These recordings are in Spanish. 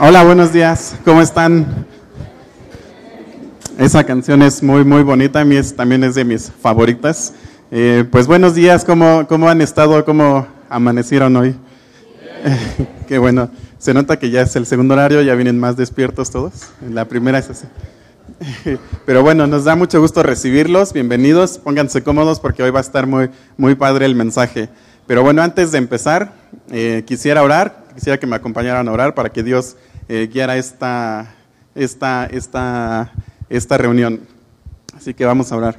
Hola, buenos días. ¿Cómo están? Esa canción es muy, muy bonita. A es, también es de mis favoritas. Eh, pues buenos días. ¿Cómo, ¿Cómo han estado? ¿Cómo amanecieron hoy? Qué bueno. Se nota que ya es el segundo horario, ya vienen más despiertos todos. La primera es así. Pero bueno, nos da mucho gusto recibirlos. Bienvenidos. Pónganse cómodos porque hoy va a estar muy, muy padre el mensaje. Pero bueno, antes de empezar, eh, quisiera orar, quisiera que me acompañaran a orar para que Dios eh, guiara esta, esta, esta, esta reunión. Así que vamos a orar.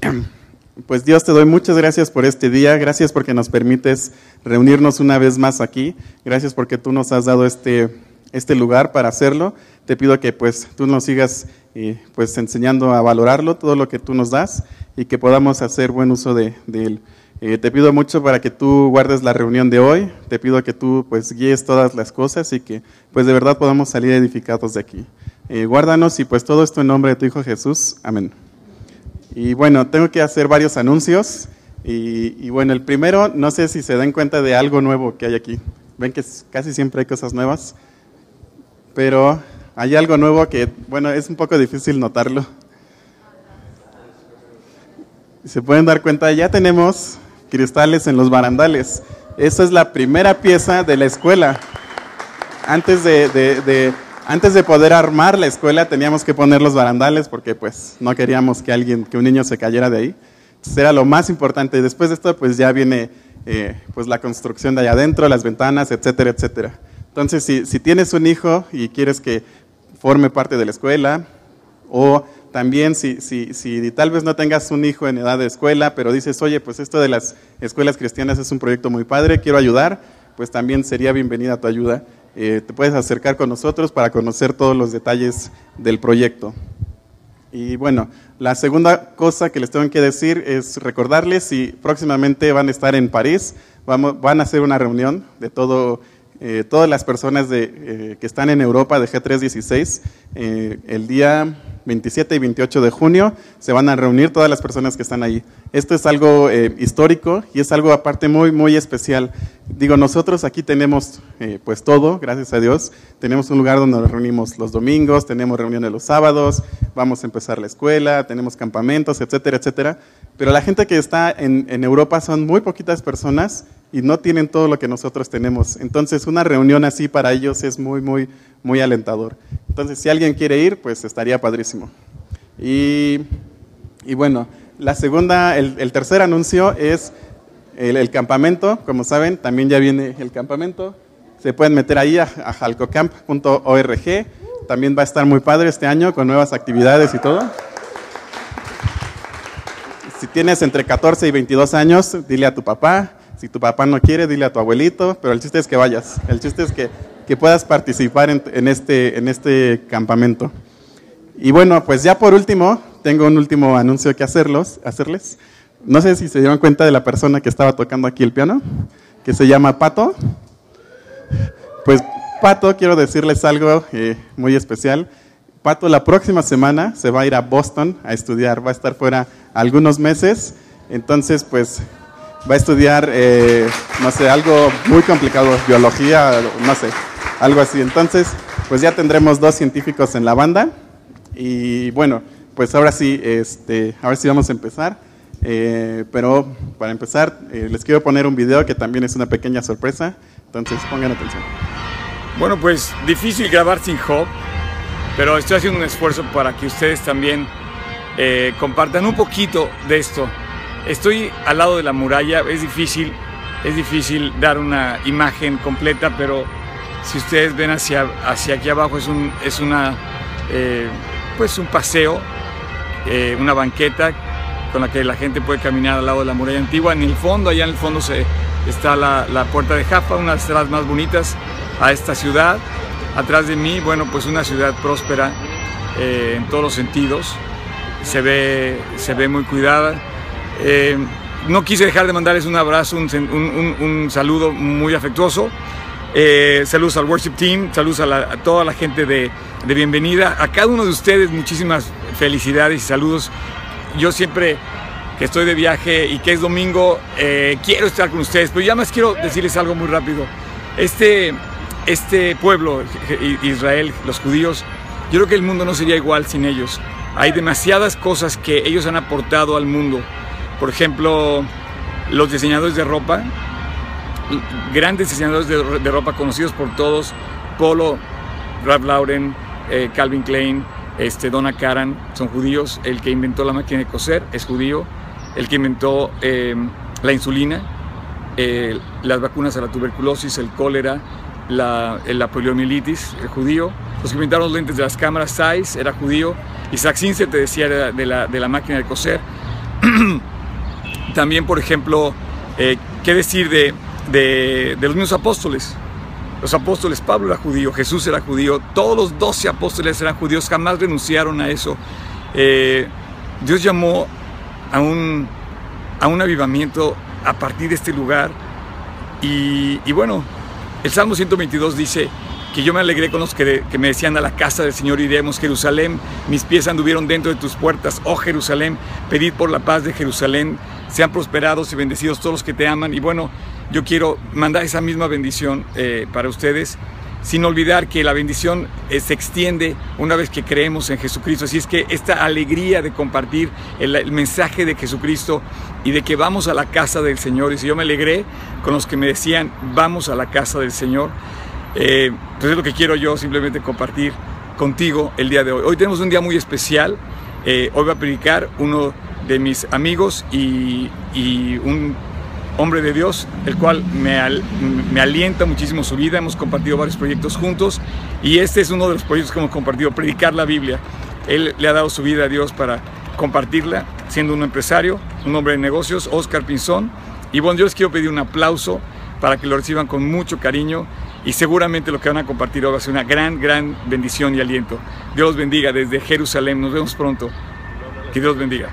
Pues Dios te doy muchas gracias por este día, gracias porque nos permites reunirnos una vez más aquí, gracias porque tú nos has dado este, este lugar para hacerlo. Te pido que pues tú nos sigas eh, pues enseñando a valorarlo, todo lo que tú nos das y que podamos hacer buen uso de, él. Eh, te pido mucho para que tú guardes la reunión de hoy, te pido que tú pues guíes todas las cosas y que pues de verdad podamos salir edificados de aquí. Eh, guárdanos y pues todo esto en nombre de tu Hijo Jesús. Amén. Y bueno, tengo que hacer varios anuncios. Y, bueno, el primero, no sé si se dan cuenta de algo nuevo que hay aquí. Ven que casi siempre hay cosas nuevas. Pero hay algo nuevo que, bueno, es un poco difícil notarlo. Se pueden dar cuenta, ya tenemos cristales en los barandales. Esa es la primera pieza de la escuela. Antes de antes de poder armar la escuela teníamos que poner los barandales porque pues no queríamos que alguien, que un niño se cayera de ahí. Entonces era lo más importante. Después de esto pues ya viene eh, pues la construcción de allá adentro, las ventanas, etcétera, etcétera. Entonces si, si tienes un hijo y quieres que forme parte de la escuela o también si, si, si, tal vez no tengas un hijo en edad de escuela, pero dices, oye, pues esto de las escuelas cristianas es un proyecto muy padre, quiero ayudar, pues también sería bienvenida tu ayuda. Eh, te puedes acercar con nosotros para conocer todos los detalles del proyecto. Y bueno, la segunda cosa que les tengo que decir es recordarles si próximamente van a estar en París, vamos, van a hacer una reunión de todo, eh, todas las personas de, eh, que están en Europa de G316 el día 27 y 28 de junio se van a reunir todas las personas que están ahí. Esto es algo eh, histórico y es algo aparte muy, muy especial. Digo, nosotros aquí tenemos eh, pues todo, gracias a Dios. Tenemos un lugar donde nos reunimos los domingos, tenemos reuniones los sábados, vamos a empezar la escuela, tenemos campamentos, etcétera, etcétera. Pero la gente que está en, en Europa son muy poquitas personas y no tienen todo lo que nosotros tenemos. Entonces, una reunión así para ellos es muy, muy, muy alentador. Entonces, si alguien quiere ir, pues estaría padrísimo. Y, bueno, la segunda, el, tercer anuncio es el, campamento. Como saben, también ya viene el campamento. Se pueden meter ahí a, a jalcocamp.org. También va a estar muy padre este año con nuevas actividades y todo. Si tienes entre 14 y 22 años, dile a tu papá, si tu papá no quiere, dile a tu abuelito, pero el chiste es que vayas. El chiste es que, que puedas participar en, este, en este campamento. Y bueno, pues ya por último, tengo un último anuncio que hacerlos, hacerles. No sé si se dieron cuenta de la persona que estaba tocando aquí el piano, que se llama Pato. Pues Pato, quiero decirles algo eh, muy especial. Pato la próxima semana se va a ir a Boston a estudiar, va a estar fuera algunos meses. Entonces, pues va a estudiar, eh, no sé, algo muy complicado, biología, no sé, algo así. Entonces, pues ya tendremos dos científicos en la banda. Y bueno, pues ahora sí, este, sí vamos a empezar. Eh, pero para empezar, eh, les quiero poner un video que también es una pequeña sorpresa. Entonces, pongan atención. Bueno, pues difícil grabar sin Job, pero estoy haciendo un esfuerzo para que ustedes también compartan un poquito de esto Estoy al lado de la muralla, es difícil, es difícil dar una imagen completa, pero si ustedes ven hacia, hacia aquí abajo es, un, es una, eh, pues un paseo, eh, una banqueta con la que la gente puede caminar al lado de la muralla antigua. En el fondo, allá en el fondo se, está la, la puerta de Jaffa, una de las más bonitas a esta ciudad. Atrás de mí, bueno, pues una ciudad próspera eh, en todos los sentidos. Se ve, se ve muy cuidada. Eh, no quise dejar de mandarles un abrazo, un, saludo muy afectuoso. Eh, saludos al worship team, saludos a, toda la gente de, bienvenida. A cada uno de ustedes muchísimas felicidades y saludos. Yo siempre que estoy de viaje y que es domingo, eh, quiero estar con ustedes, pero ya más quiero decirles algo muy rápido. Este, este pueblo, Israel, los judíos, yo creo que el mundo no sería igual sin ellos. Hay demasiadas cosas que ellos han aportado al mundo. Por ejemplo, los diseñadores de ropa, grandes diseñadores de, ropa conocidos por todos, Polo, Ralph Lauren, eh, Calvin Klein, este, Donna Karan, son judíos. El que inventó la máquina de coser es judío. El que inventó eh, la insulina, las vacunas a la tuberculosis, el cólera, la, la poliomielitis, el judío. Los que inventaron los lentes de las cámaras Zeiss era judío. Isaac Sinse te decía de la máquina de coser. También, por ejemplo, eh, ¿qué decir de, de, los mismos apóstoles? Los apóstoles, Pablo era judío, Jesús era judío, todos los doce apóstoles eran judíos, jamás renunciaron a eso. Eh, Dios llamó a un, a un avivamiento a partir de este lugar. Y, y bueno, el Salmo 122 dice que yo me alegré con los que, me decían a la casa del Señor iremos, Jerusalén, mis pies anduvieron dentro de tus puertas, oh Jerusalén, pedid por la paz de Jerusalén, sean prosperados y bendecidos todos los que te aman. Y bueno, yo quiero mandar esa misma bendición eh, para ustedes sin olvidar que la bendición eh, se extiende una vez que creemos en Jesucristo. Así es que esta alegría de compartir el, mensaje de Jesucristo y de que vamos a la casa del Señor, y si yo me alegré con los que me decían, vamos a la casa del Señor, eh, pues es lo que quiero yo simplemente compartir contigo el día de hoy. Hoy tenemos un día muy especial. Eh, hoy va a predicar uno de mis amigos y, y un hombre de Dios, el cual me, me, alienta muchísimo su vida. Hemos compartido varios proyectos juntos y este es uno de los proyectos que hemos compartido, predicar la Biblia. Él le ha dado su vida a Dios para compartirla, siendo un empresario, un hombre de negocios, Oscar Pinzón. Y bueno, yo les quiero pedir un aplauso para que lo reciban con mucho cariño y seguramente lo que van a compartir hoy va a ser una gran, gran bendición y aliento. Dios los bendiga desde Jerusalén. Nos vemos pronto. Que Dios bendiga.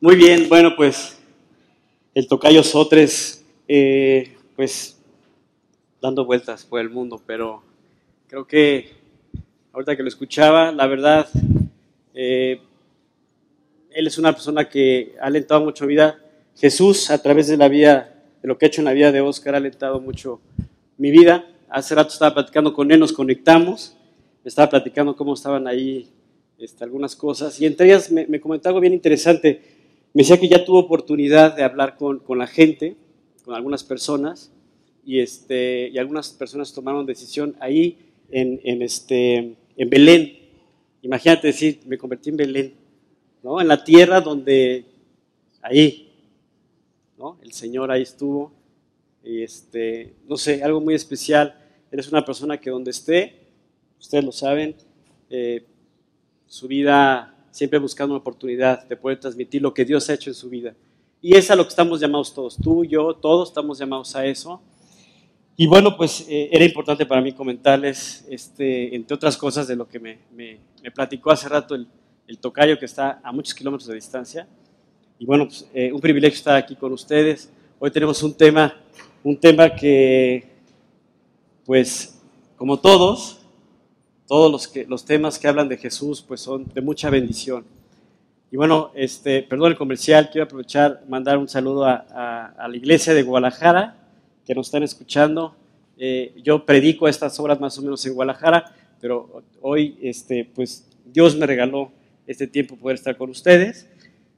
Muy bien, bueno, pues el tocayo Sotres, eh, pues dando vueltas por el mundo, pero creo que ahorita que lo escuchaba, la verdad, eh, él es una persona que ha alentado mucho vida. Jesús, a través de la vida, de lo que ha hecho en la vida de Oscar, ha alentado mucho mi vida. Hace rato estaba platicando con él, nos conectamos, me estaba platicando cómo estaban ahí este, algunas cosas, y entre ellas me, me comentó algo bien interesante me decía que ya tuvo oportunidad de hablar con, con la gente, con algunas personas, y, este, y algunas personas tomaron decisión ahí en, en, este, en Belén. Imagínate decir, me convertí en Belén, ¿no? En la tierra donde, ahí, ¿no? El Señor ahí estuvo, y este, no sé, algo muy especial. Eres una persona que donde esté, ustedes lo saben, eh, su vida siempre buscando una oportunidad de poder transmitir lo que Dios ha hecho en su vida. Y es a lo que estamos llamados todos, tú, yo, todos estamos llamados a eso. Y bueno, pues eh, era importante para mí comentarles, este, entre otras cosas, de lo que me, me, platicó hace rato el, el, tocayo que está a muchos kilómetros de distancia. Y bueno, pues, eh, un privilegio estar aquí con ustedes. Hoy tenemos un tema, un tema que, pues, como todos, todos los, temas que hablan de Jesús pues son de mucha bendición. Y bueno, este, perdón el comercial, quiero aprovechar, mandar un saludo a, la iglesia de Guadalajara que nos están escuchando. Eh, yo predico estas obras más o menos en Guadalajara, pero hoy este, pues Dios me regaló este tiempo poder estar con ustedes.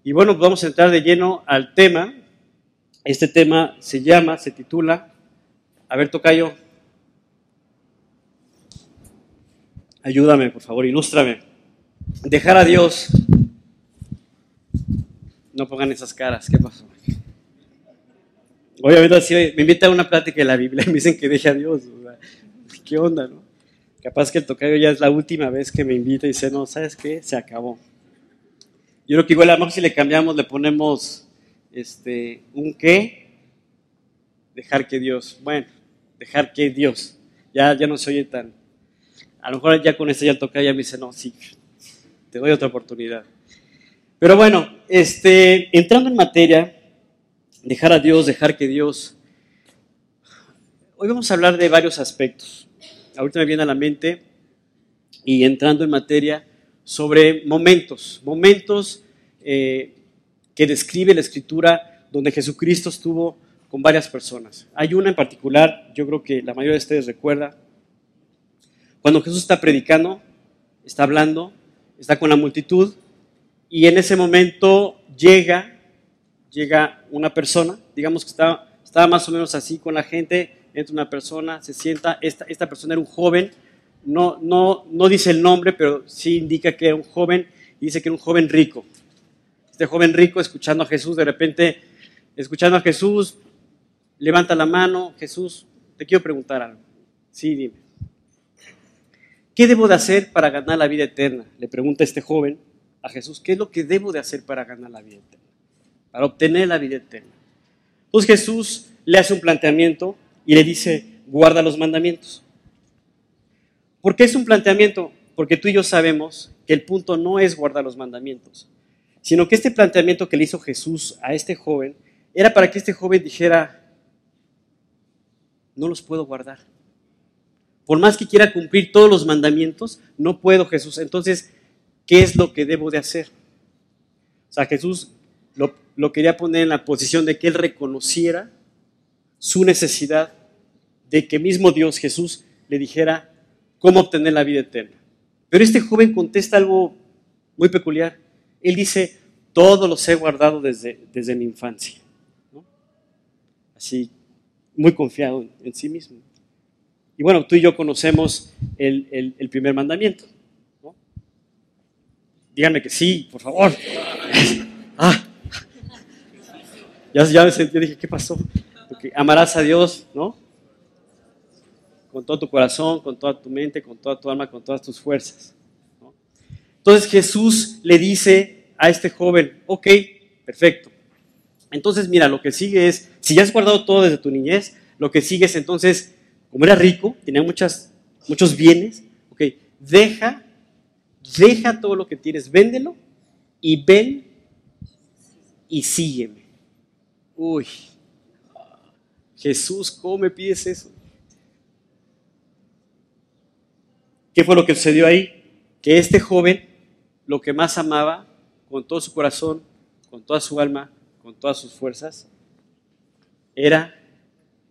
Y bueno, pues vamos a entrar de lleno al tema. Este tema se llama, se titula, a ver, Tocayo, Ayúdame, por favor, ilústrame. Dejar a Dios. No pongan esas caras, ¿qué pasó? Obviamente me invitan a una plática de la Biblia y me dicen que deje a Dios. ¿Qué onda, no? Capaz que el tocayo ya es la última vez que me invita y dice, no, ¿sabes qué? Se acabó. Yo creo que igual a lo mejor si le cambiamos, le ponemos este, un qué, dejar que Dios, bueno, dejar que Dios, ya, ya no se oye tan, a lo mejor ya con este ya toca, ya me dice, no, sí, te doy otra oportunidad. Pero bueno, este, entrando en materia, dejar a Dios, dejar que Dios. Hoy vamos a hablar de varios aspectos. Ahorita me viene a la mente y entrando en materia sobre momentos, momentos eh, que describe la Escritura donde Jesucristo estuvo con varias personas. Hay una en particular, yo creo que la mayoría de ustedes recuerda, cuando Jesús está predicando, está hablando, está con la multitud y en ese momento llega, llega una persona, digamos que estaba, estaba más o menos así con la gente, entra una persona, se sienta, esta, esta persona era un joven, no, no, no dice el nombre, pero sí indica que era un joven, y dice que era un joven rico. Este joven rico escuchando a Jesús, de repente, escuchando a Jesús, levanta la mano, Jesús, te quiero preguntar algo. Sí, dime. ¿Qué debo de hacer para ganar la vida eterna? Le pregunta este joven a Jesús, ¿qué es lo que debo de hacer para ganar la vida eterna? Para obtener la vida eterna. Pues Jesús le hace un planteamiento y le dice, guarda los mandamientos. ¿Por qué es un planteamiento? Porque tú y yo sabemos que el punto no es guardar los mandamientos, sino que este planteamiento que le hizo Jesús a este joven era para que este joven dijera, no los puedo guardar. Por más que quiera cumplir todos los mandamientos, no puedo Jesús. Entonces, ¿qué es lo que debo de hacer? O sea, Jesús lo, lo quería poner en la posición de que él reconociera su necesidad de que mismo Dios Jesús le dijera cómo obtener la vida eterna. Pero este joven contesta algo muy peculiar. Él dice, todo los he guardado desde, desde mi infancia. Así, muy confiado en, sí mismo. Y bueno, tú y yo conocemos el, primer mandamiento. Díganme que sí, por favor. ah. Ya, ya me sentí, dije, ¿qué pasó? Porque amarás a Dios, ¿no? Con todo tu corazón, con toda tu mente, con toda tu alma, con todas tus fuerzas. Entonces Jesús le dice a este joven, ok, perfecto. Entonces mira, lo que sigue es, si ya has guardado todo desde tu niñez, lo que sigue es entonces, como era rico, tenía muchas, muchos bienes, ok, deja, deja todo lo que tienes, véndelo y ven y sígueme. Uy, Jesús, ¿cómo me pides eso? ¿Qué fue lo que sucedió ahí? Que este joven, lo que más amaba, con todo su corazón, con toda su alma, con todas sus fuerzas, era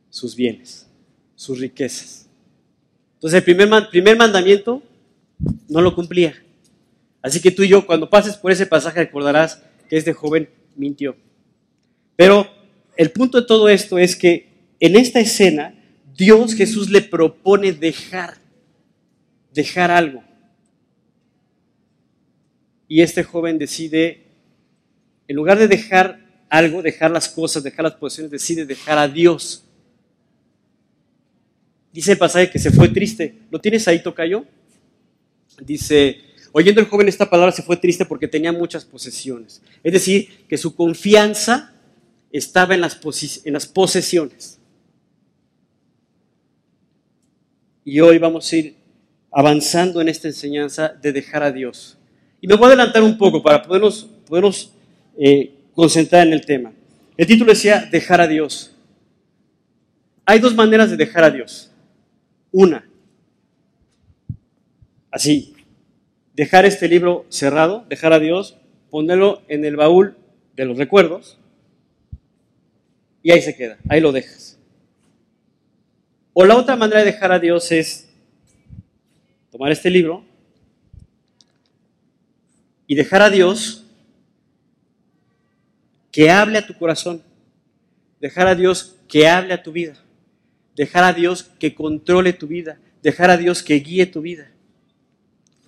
sus bienes, sus riquezas. Entonces el primer, primer mandamiento no lo cumplía. Así que tú y yo, cuando pases por ese pasaje, recordarás que este joven mintió. Pero el punto de todo esto es que en esta escena, Dios Jesús le propone dejar dejar algo. Y este joven decide, en lugar de dejar algo, dejar las cosas, dejar las posiciones, decide dejar a Dios. Dice el pasaje que se fue triste. ¿Lo tienes ahí, Tocayo? Dice, oyendo el joven esta palabra, se fue triste porque tenía muchas posesiones. Es decir, que su confianza estaba en las, en las posesiones. Y hoy vamos a ir avanzando en esta enseñanza de dejar a Dios. Y me voy a adelantar un poco para podernos, podernos eh, concentrar en el tema. El título decía dejar a Dios. Hay dos maneras de dejar a Dios. Una, así, dejar este libro cerrado, dejar a Dios, ponerlo en el baúl de los recuerdos y ahí se queda, ahí lo dejas. O la otra manera de dejar a Dios es tomar este libro y dejar a Dios que hable a tu corazón, dejar a Dios que hable a tu vida, dejar a Dios que controle tu vida, dejar a Dios que guíe tu vida,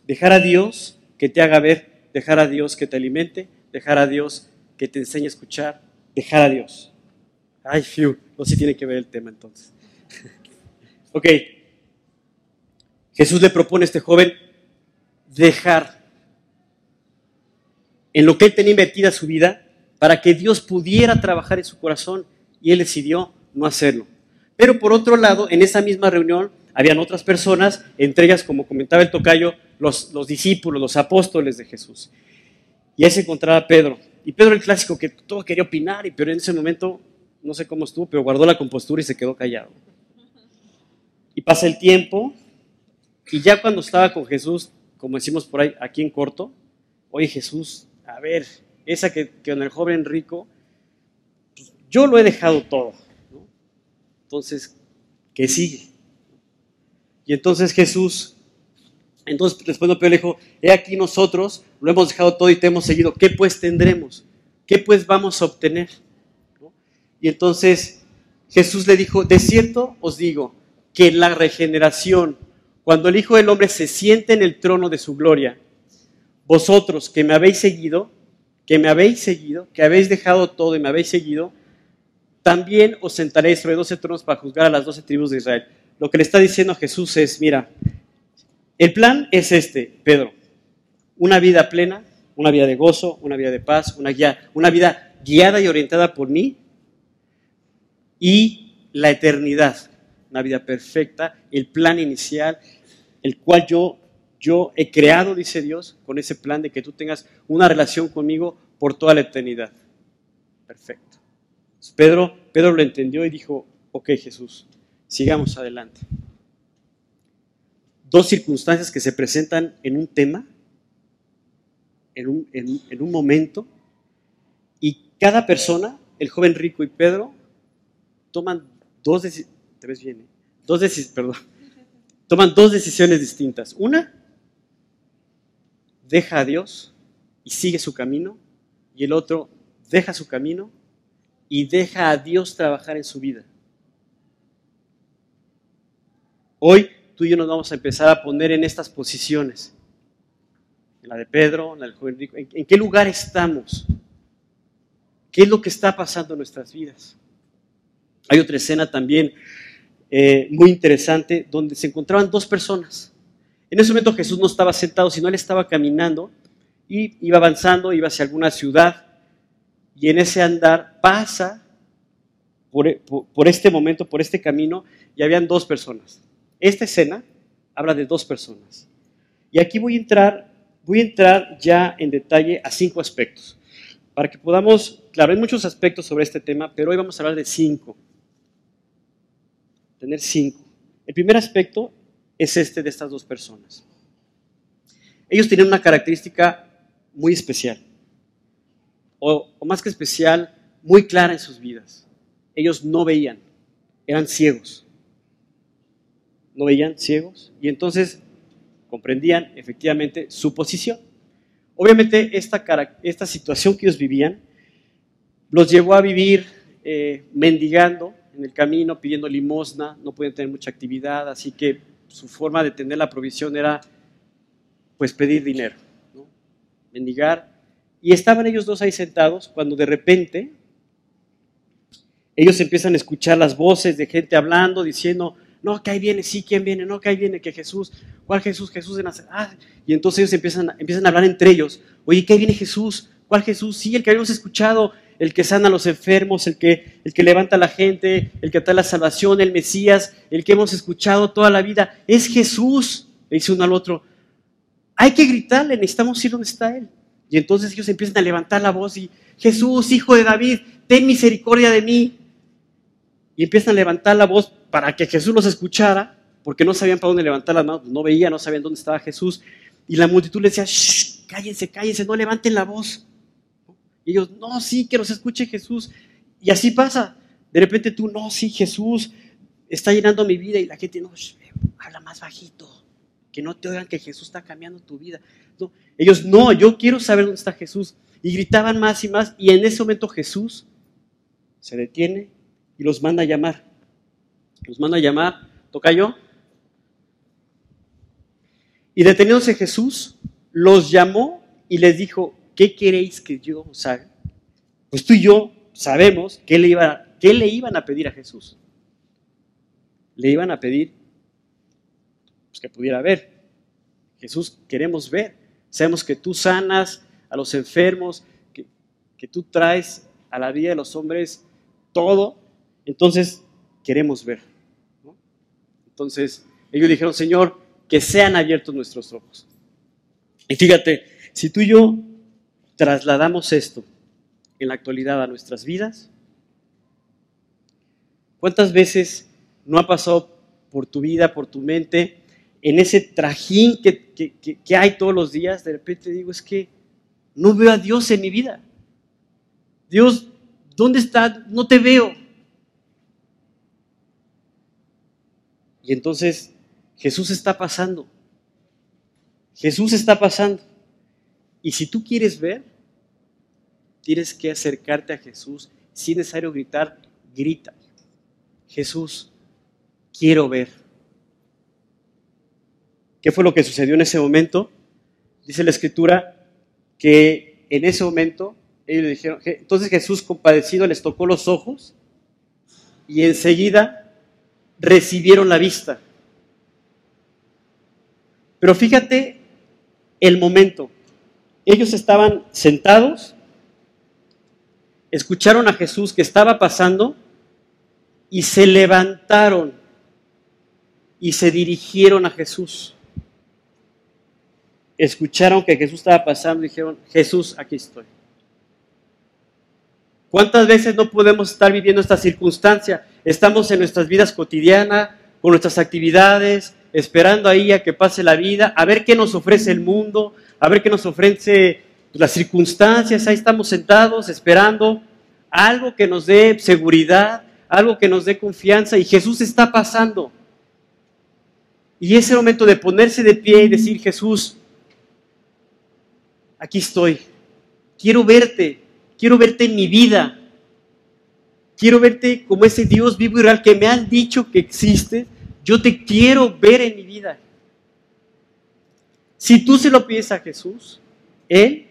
dejar a Dios que te haga ver, dejar a Dios que te alimente, dejar a Dios que te enseñe a escuchar, dejar a Dios. Ay, fiu, no sé si tiene que ver el tema entonces. ok, Jesús le propone a este joven dejar en lo que él tenía invertida su vida para que Dios pudiera trabajar en su corazón y él decidió no hacerlo. Pero por otro lado, en esa misma reunión habían otras personas, entre ellas, como comentaba el tocayo, los, los discípulos, los apóstoles de Jesús. Y ahí se encontraba Pedro. Y Pedro el clásico que todo quería opinar, pero en ese momento, no sé cómo estuvo, pero guardó la compostura y se quedó callado. Y pasa el tiempo, y ya cuando estaba con Jesús, como decimos por ahí, aquí en corto, oye Jesús, a ver, esa que, con el joven rico, pues, yo lo he dejado todo. Entonces, ¿qué sigue? Y entonces Jesús, entonces respondió Pedro, le dijo, he aquí nosotros lo hemos dejado todo y te hemos seguido. ¿Qué pues tendremos? ¿Qué pues vamos a obtener? Y entonces Jesús le dijo, de cierto os digo que la regeneración, cuando el Hijo del Hombre se siente en el trono de su gloria, vosotros que me habéis seguido, que me habéis seguido, que habéis dejado todo y me habéis seguido, también os sentaréis sobre doce tronos para juzgar a las doce tribus de Israel. Lo que le está diciendo Jesús es, mira, el plan es este, Pedro, una vida plena, una vida de gozo, una vida de paz, una, vida guiada y orientada por mí, y la eternidad, una vida perfecta, el plan inicial, el cual yo, yo he creado, dice Dios, con ese plan de que tú tengas una relación conmigo por toda la eternidad. Perfecto. Pedro, Pedro lo entendió y dijo, ok Jesús, sigamos adelante. Dos circunstancias que se presentan en un tema, en un, en un momento, y cada persona, el joven rico y Pedro, toman dos decisiones, ¿te Dos perdón, toman dos decisiones distintas. Una, deja a Dios y sigue su camino, y el otro, deja su camino y deja a Dios trabajar en su vida. Hoy tú y yo nos vamos a empezar a poner en estas posiciones, en la de Pedro, en la del joven rico, en qué lugar estamos, qué es lo que está pasando en nuestras vidas. Hay otra escena también eh, muy interesante donde se encontraban dos personas. En ese momento Jesús no estaba sentado, sino él estaba caminando y iba avanzando, iba hacia alguna ciudad y en ese andar pasa por, este momento, por este camino y habían dos personas. Esta escena habla de dos personas. Y aquí voy a entrar, voy a entrar ya en detalle a cinco aspectos. Para que podamos, claro, hay muchos aspectos sobre este tema, pero hoy vamos a hablar de cinco tener cinco. El primer aspecto es este de estas dos personas. Ellos tenían una característica muy especial, o, más que especial, muy clara en sus vidas. Ellos no veían, eran ciegos. No veían ciegos y entonces comprendían efectivamente su posición. Obviamente esta, esta situación que ellos vivían los llevó a vivir eh, mendigando, en el camino pidiendo limosna, no podían tener mucha actividad, así que su forma de tener la provisión era pues pedir dinero, ¿no? mendigar. Y estaban ellos dos ahí sentados cuando de repente ellos empiezan a escuchar las voces de gente hablando, diciendo, no, que ahí viene, sí, ¿quién viene? No, que ahí viene, que Jesús, ¿cuál Jesús? Jesús de Nazaret. Ah, y entonces ellos empiezan, empiezan a hablar entre ellos, oye, ¿qué ahí viene Jesús? ¿Cuál Jesús? Sí, el que habíamos escuchado, el que sana a los enfermos, el que, el que levanta a la gente, el que trae la salvación, el Mesías, el que hemos escuchado toda la vida. Es Jesús, le dice uno al otro. Hay que gritarle, necesitamos ir donde está Él. Y entonces ellos empiezan a levantar la voz y, Jesús, hijo de David, ten misericordia de mí. Y empiezan a levantar la voz para que Jesús los escuchara, porque no sabían para dónde levantar las manos, no veían, no sabían dónde estaba Jesús. Y la multitud le decía, cállense, cállense, no levanten la voz. Ellos, no, sí, que nos escuche Jesús. Y así pasa. De repente tú, no, sí, Jesús está llenando mi vida y la gente, no, habla más bajito. Que no te oigan que Jesús está cambiando tu vida. No, ellos, no, yo quiero saber dónde está Jesús. Y gritaban más y más. Y en ese momento Jesús se detiene y los manda a llamar. Los manda a llamar, toca yo. Y deteniéndose Jesús, los llamó y les dijo, ¿qué queréis que yo os haga? Pues tú y yo sabemos qué le, iba, qué le iban a pedir a Jesús. Le iban a pedir pues, que pudiera ver. Jesús, queremos ver. Sabemos que tú sanas a los enfermos, que, que tú traes a la vida de los hombres todo. Entonces, queremos ver. Entonces, ellos dijeron, Señor, que sean abiertos nuestros ojos. Y fíjate, si tú y yo trasladamos esto en la actualidad a nuestras vidas? ¿Cuántas veces no ha pasado por tu vida, por tu mente, en ese trajín que, hay todos los días? De repente digo, es que no veo a Dios en mi vida. Dios, ¿dónde está? No te veo. Y entonces Jesús está pasando. Jesús está pasando. Y si tú quieres ver, tienes que acercarte a Jesús. Si es necesario gritar, grita. Jesús, quiero ver. ¿Qué fue lo que sucedió en ese momento? Dice la escritura que en ese momento ellos le dijeron, entonces Jesús compadecido les tocó los ojos y enseguida recibieron la vista. Pero fíjate el momento. Ellos estaban sentados, escucharon a Jesús que estaba pasando y se levantaron y se dirigieron a Jesús. Escucharon que Jesús estaba pasando y dijeron, Jesús, aquí estoy. ¿Cuántas veces no podemos estar viviendo esta circunstancia? Estamos en nuestras vidas cotidianas, con nuestras actividades, esperando ahí a que pase la vida, a ver qué nos ofrece el mundo, a ver qué nos ofrece las circunstancias. Ahí estamos sentados esperando algo que nos dé seguridad, algo que nos dé confianza y Jesús está pasando. Y ese momento de ponerse de pie y decir, Jesús, aquí estoy, quiero verte, quiero verte en mi vida, quiero verte como ese Dios vivo y real que me han dicho que existe, yo te quiero ver en mi vida. Si tú se lo pides a Jesús, Él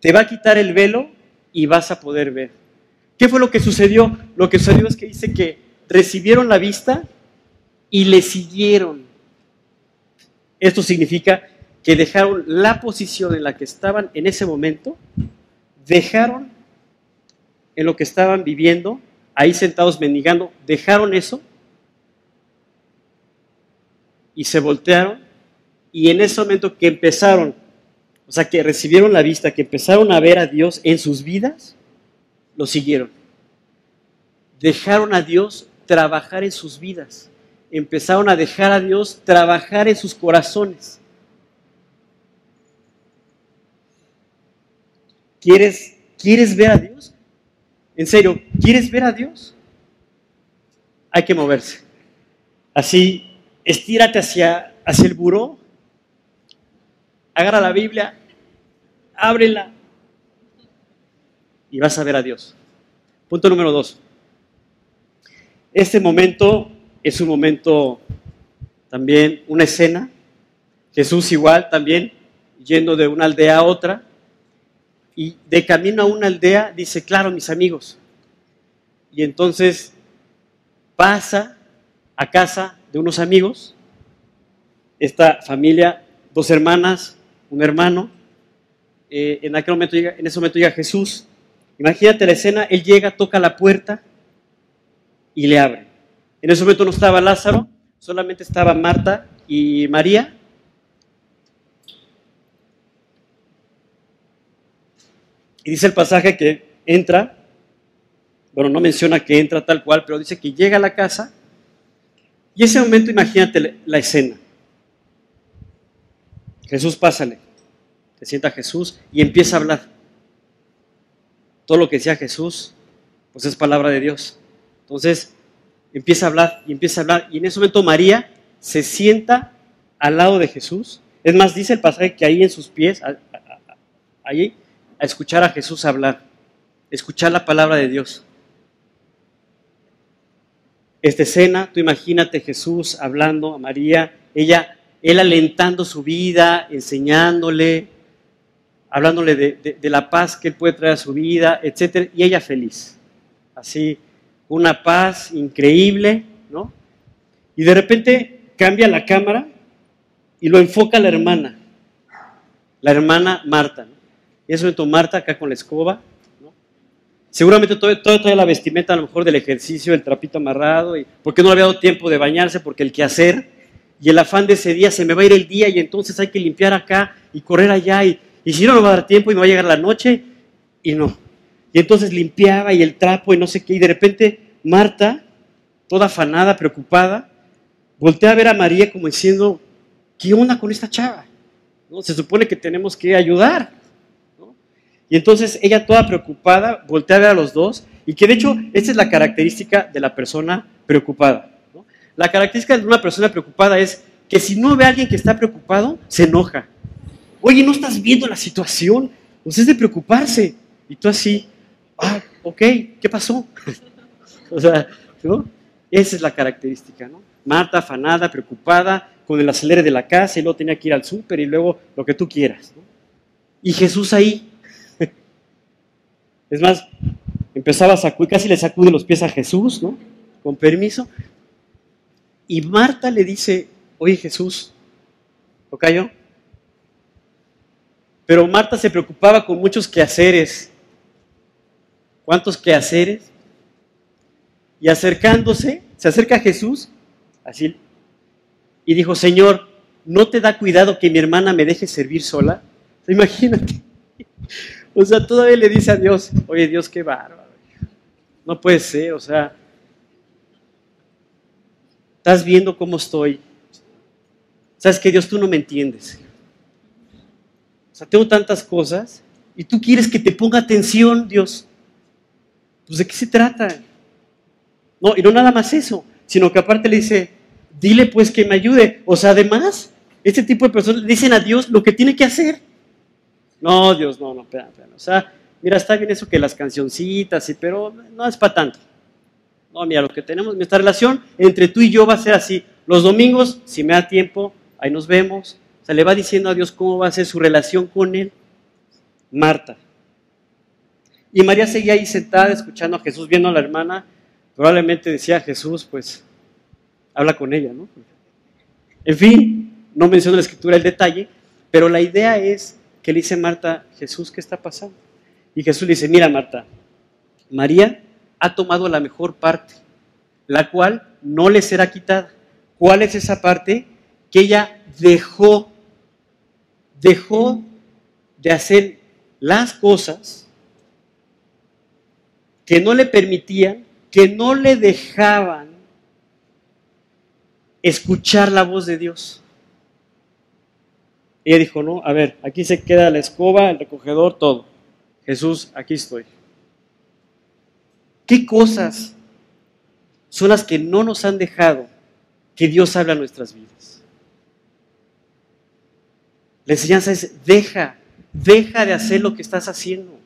te va a quitar el velo y vas a poder ver. ¿Qué fue lo que sucedió? Lo que sucedió es que dice que recibieron la vista y le siguieron. Esto significa que dejaron la posición en la que estaban en ese momento, dejaron en lo que estaban viviendo, ahí sentados mendigando, dejaron eso y se voltearon y en ese momento que empezaron, o sea, que recibieron la vista, que empezaron a ver a Dios en sus vidas, lo siguieron. Dejaron a Dios trabajar en sus vidas. Empezaron a dejar a Dios trabajar en sus corazones. ¿Quieres, ¿Quieres ver a Dios? En serio, ¿quieres ver a Dios? Hay que moverse. Así, estírate hacia, hacia el buró agarra la Biblia, ábrela y vas a ver a Dios. Punto número dos. Este momento es un momento también, una escena. Jesús igual también yendo de una aldea a otra y de camino a una aldea dice, claro, mis amigos. Y entonces pasa a casa de unos amigos, esta familia, dos hermanas, un hermano, eh, en aquel momento llega, en ese momento llega Jesús, imagínate la escena, él llega, toca la puerta y le abre. En ese momento no estaba Lázaro, solamente estaba Marta y María. Y dice el pasaje que entra, bueno, no menciona que entra tal cual, pero dice que llega a la casa. Y ese momento imagínate la escena. Jesús, pásale. Te sienta Jesús y empieza a hablar. Todo lo que decía Jesús, pues es palabra de Dios. Entonces, empieza a hablar y empieza a hablar. Y en ese momento María se sienta al lado de Jesús. Es más, dice el pasaje que ahí en sus pies, ahí, a escuchar a Jesús hablar, escuchar la palabra de Dios. Esta escena, tú imagínate Jesús hablando a María, ella él alentando su vida, enseñándole, hablándole de, la paz que Él puede traer a su vida, etc. Y ella feliz. Así, una paz increíble, ¿no? Y de repente cambia la cámara y lo enfoca la hermana, la hermana Marta. ¿no? Y eso momento Marta acá con la escoba. Seguramente todo, todo trae la vestimenta a lo mejor del ejercicio, el trapito amarrado, y, porque no le había dado tiempo de bañarse, porque el quehacer y el afán de ese día se me va a ir el día y entonces hay que limpiar acá y correr allá y, si no me va a dar tiempo y me va a llegar la noche y no. Y entonces limpiaba y el trapo y no sé qué y de repente Marta, toda afanada, preocupada, voltea a ver a María como diciendo, ¿qué onda con esta chava? ¿No? Se supone que tenemos que ayudar. Y entonces ella toda preocupada, voltea a ver a los dos y que de hecho esa es la característica de la persona preocupada La característica de una persona preocupada es que si no ve a alguien que está preocupado, se enoja. Oye, no estás viendo la situación, pues es de preocuparse. Y tú así, ah, ok, ¿qué pasó? o sea, ¿no? Esa es la característica, ¿no? Marta, afanada, preocupada, con el acelere de la casa y luego tenía que ir al súper y luego lo que tú quieras. Y Jesús ahí. es más, empezaba a sacudir, casi le sacude los pies a Jesús, ¿no? Con permiso. Y Marta le dice, oye Jesús, yo Pero Marta se preocupaba con muchos quehaceres. ¿Cuántos quehaceres? Y acercándose, se acerca a Jesús, así, y dijo, Señor, ¿no te da cuidado que mi hermana me deje servir sola? Imagínate. O sea, todavía le dice a Dios, oye Dios, qué bárbaro. No puede ser, o sea, estás viendo cómo estoy. Sabes que Dios, tú no me entiendes. O sea, tengo tantas cosas y tú quieres que te ponga atención, Dios. Pues de qué se trata. No, y no nada más eso, sino que aparte le dice, dile pues que me ayude. O sea, además, este tipo de personas le dicen a Dios lo que tiene que hacer. No, Dios, no, no, espera, espera. O sea, mira, está bien eso que las cancioncitas, sí, pero no es para tanto. No, mira, lo que tenemos, nuestra relación entre tú y yo va a ser así. Los domingos, si me da tiempo, ahí nos vemos. O sea, le va diciendo a Dios cómo va a ser su relación con él. Marta. Y María seguía ahí sentada escuchando a Jesús, viendo a la hermana. Probablemente decía Jesús, pues, habla con ella, ¿no? En fin, no menciono la escritura el detalle, pero la idea es que le dice Marta, Jesús, ¿qué está pasando? Y Jesús le dice, mira Marta, María ha tomado la mejor parte, la cual no le será quitada. ¿Cuál es esa parte? Que ella dejó, dejó de hacer las cosas que no le permitían, que no le dejaban escuchar la voz de Dios. Ella dijo, no, a ver, aquí se queda la escoba, el recogedor, todo. Jesús, aquí estoy. ¿Qué cosas son las que no nos han dejado que Dios hable a nuestras vidas? La enseñanza es, deja, deja de hacer lo que estás haciendo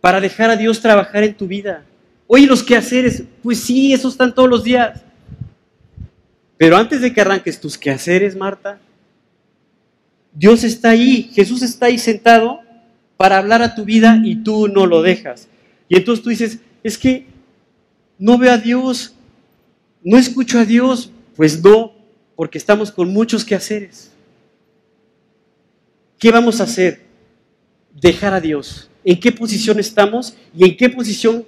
para dejar a Dios trabajar en tu vida. Oye, los quehaceres, pues sí, esos están todos los días. Pero antes de que arranques tus quehaceres, Marta, Dios está ahí, Jesús está ahí sentado para hablar a tu vida y tú no lo dejas. Y entonces tú dices, es que no veo a Dios, no escucho a Dios. Pues no, porque estamos con muchos quehaceres. ¿Qué vamos a hacer? Dejar a Dios. ¿En qué posición estamos y en qué posición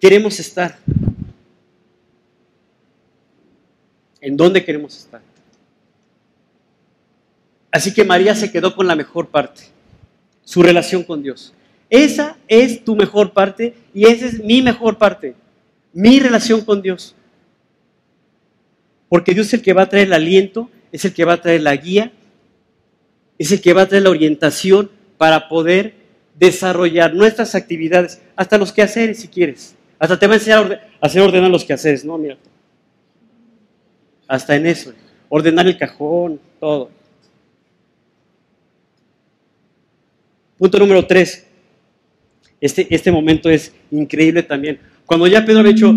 queremos estar? ¿En dónde queremos estar? Así que María se quedó con la mejor parte, su relación con Dios. Esa es tu mejor parte y esa es mi mejor parte, mi relación con Dios. Porque Dios es el que va a traer el aliento, es el que va a traer la guía, es el que va a traer la orientación para poder desarrollar nuestras actividades, hasta los quehaceres si quieres. Hasta te va a enseñar a hacer ordenar los quehaceres, ¿no? Mira. Hasta en eso. Ordenar el cajón, todo. Punto número tres. Este, este momento es increíble también. Cuando ya Pedro había dicho,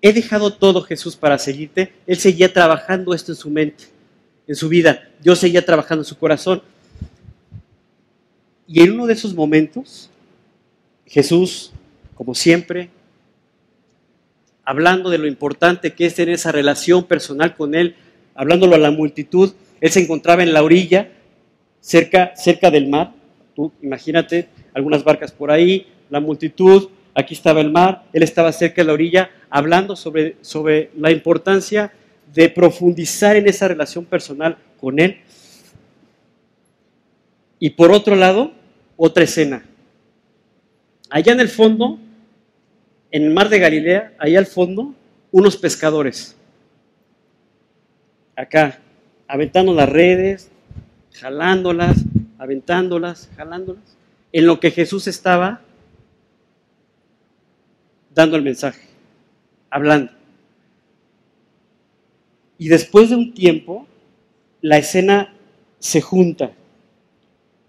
he dejado todo Jesús para seguirte, él seguía trabajando esto en su mente, en su vida. Dios seguía trabajando en su corazón. Y en uno de esos momentos, Jesús, como siempre, hablando de lo importante que es tener esa relación personal con Él, hablándolo a la multitud, Él se encontraba en la orilla, cerca, cerca del mar. Tú imagínate, algunas barcas por ahí, la multitud, aquí estaba el mar, él estaba cerca de la orilla, hablando sobre, sobre la importancia de profundizar en esa relación personal con él. Y por otro lado, otra escena. Allá en el fondo, en el mar de Galilea, allá al fondo, unos pescadores. Acá, aventando las redes, jalándolas, aventándolas, jalándolas en lo que Jesús estaba dando el mensaje, hablando. Y después de un tiempo, la escena se junta.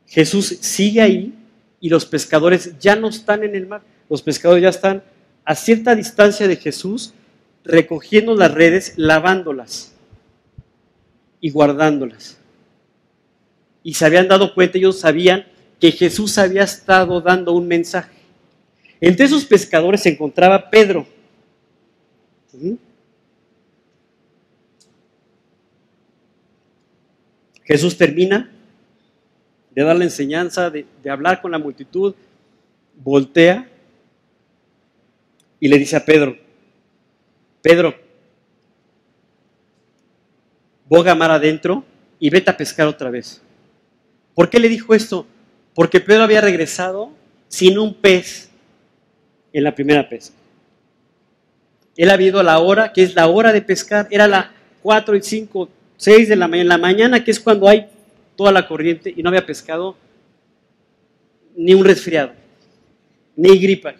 Jesús sigue ahí y los pescadores ya no están en el mar. Los pescadores ya están a cierta distancia de Jesús, recogiendo las redes, lavándolas y guardándolas. Y se habían dado cuenta, ellos sabían que Jesús había estado dando un mensaje. Entre esos pescadores se encontraba Pedro. Jesús termina de dar la enseñanza, de, de, hablar con la multitud, voltea y le dice a Pedro, Pedro, boga mar adentro y vete a pescar otra vez. ¿Por qué le dijo esto? Porque Pedro había regresado sin un pez en la primera pesca. Él había ido a la hora, que es la hora de pescar, era la 4 y 5, 6 de la mañana, la mañana, que es cuando hay toda la corriente, y no había pescado ni un resfriado, ni gripa.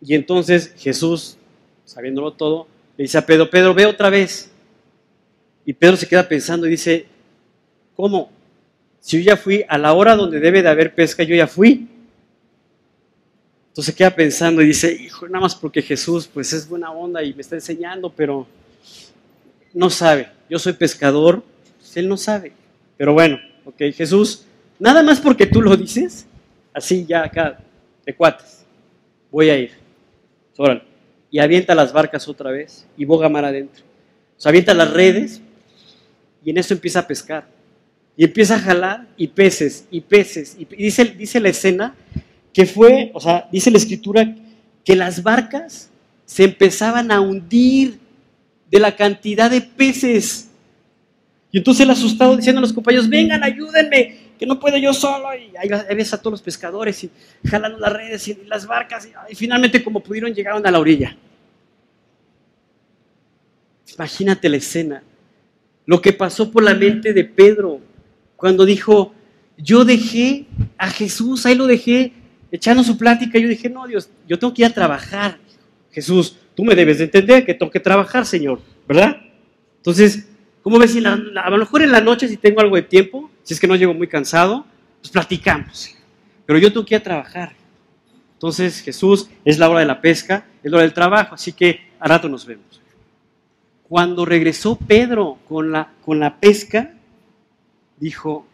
Y entonces Jesús, sabiéndolo todo, le dice a Pedro, Pedro, ve otra vez. Y Pedro se queda pensando y dice, ¿cómo? Si yo ya fui a la hora donde debe de haber pesca, yo ya fui. Entonces queda pensando y dice, hijo, nada más porque Jesús pues es buena onda y me está enseñando, pero no sabe. Yo soy pescador, pues, él no sabe. Pero bueno, ok, Jesús, nada más porque tú lo dices, así ya acá, de cuates, voy a ir. Órale. Y avienta las barcas otra vez y boga mar adentro. O sea, avienta las redes y en eso empieza a pescar. Y empieza a jalar y peces y peces. Y dice, dice la escena que fue, o sea, dice la escritura que las barcas se empezaban a hundir de la cantidad de peces. Y entonces el asustado diciendo a los compañeros, vengan, ayúdenme, que no puedo yo solo. Y ahí ves a todos los pescadores y jalando las redes y las barcas. Y, finalmente como pudieron llegaron a la orilla. Imagínate la escena. Lo que pasó por la mente de Pedro cuando dijo, yo dejé a Jesús, ahí lo dejé echando su plática, yo dije, no, Dios, yo tengo que ir a trabajar. Jesús, tú me debes de entender que tengo que trabajar, Señor, ¿verdad? Entonces, ¿cómo ves? a lo mejor en la noche, si tengo algo de tiempo, si es que no llego muy cansado, pues platicamos. Pero yo tengo que ir a trabajar. Entonces, Jesús, es la hora de la pesca, es la hora del trabajo, así que a rato nos vemos. Cuando regresó Pedro con la, con la pesca, dijo,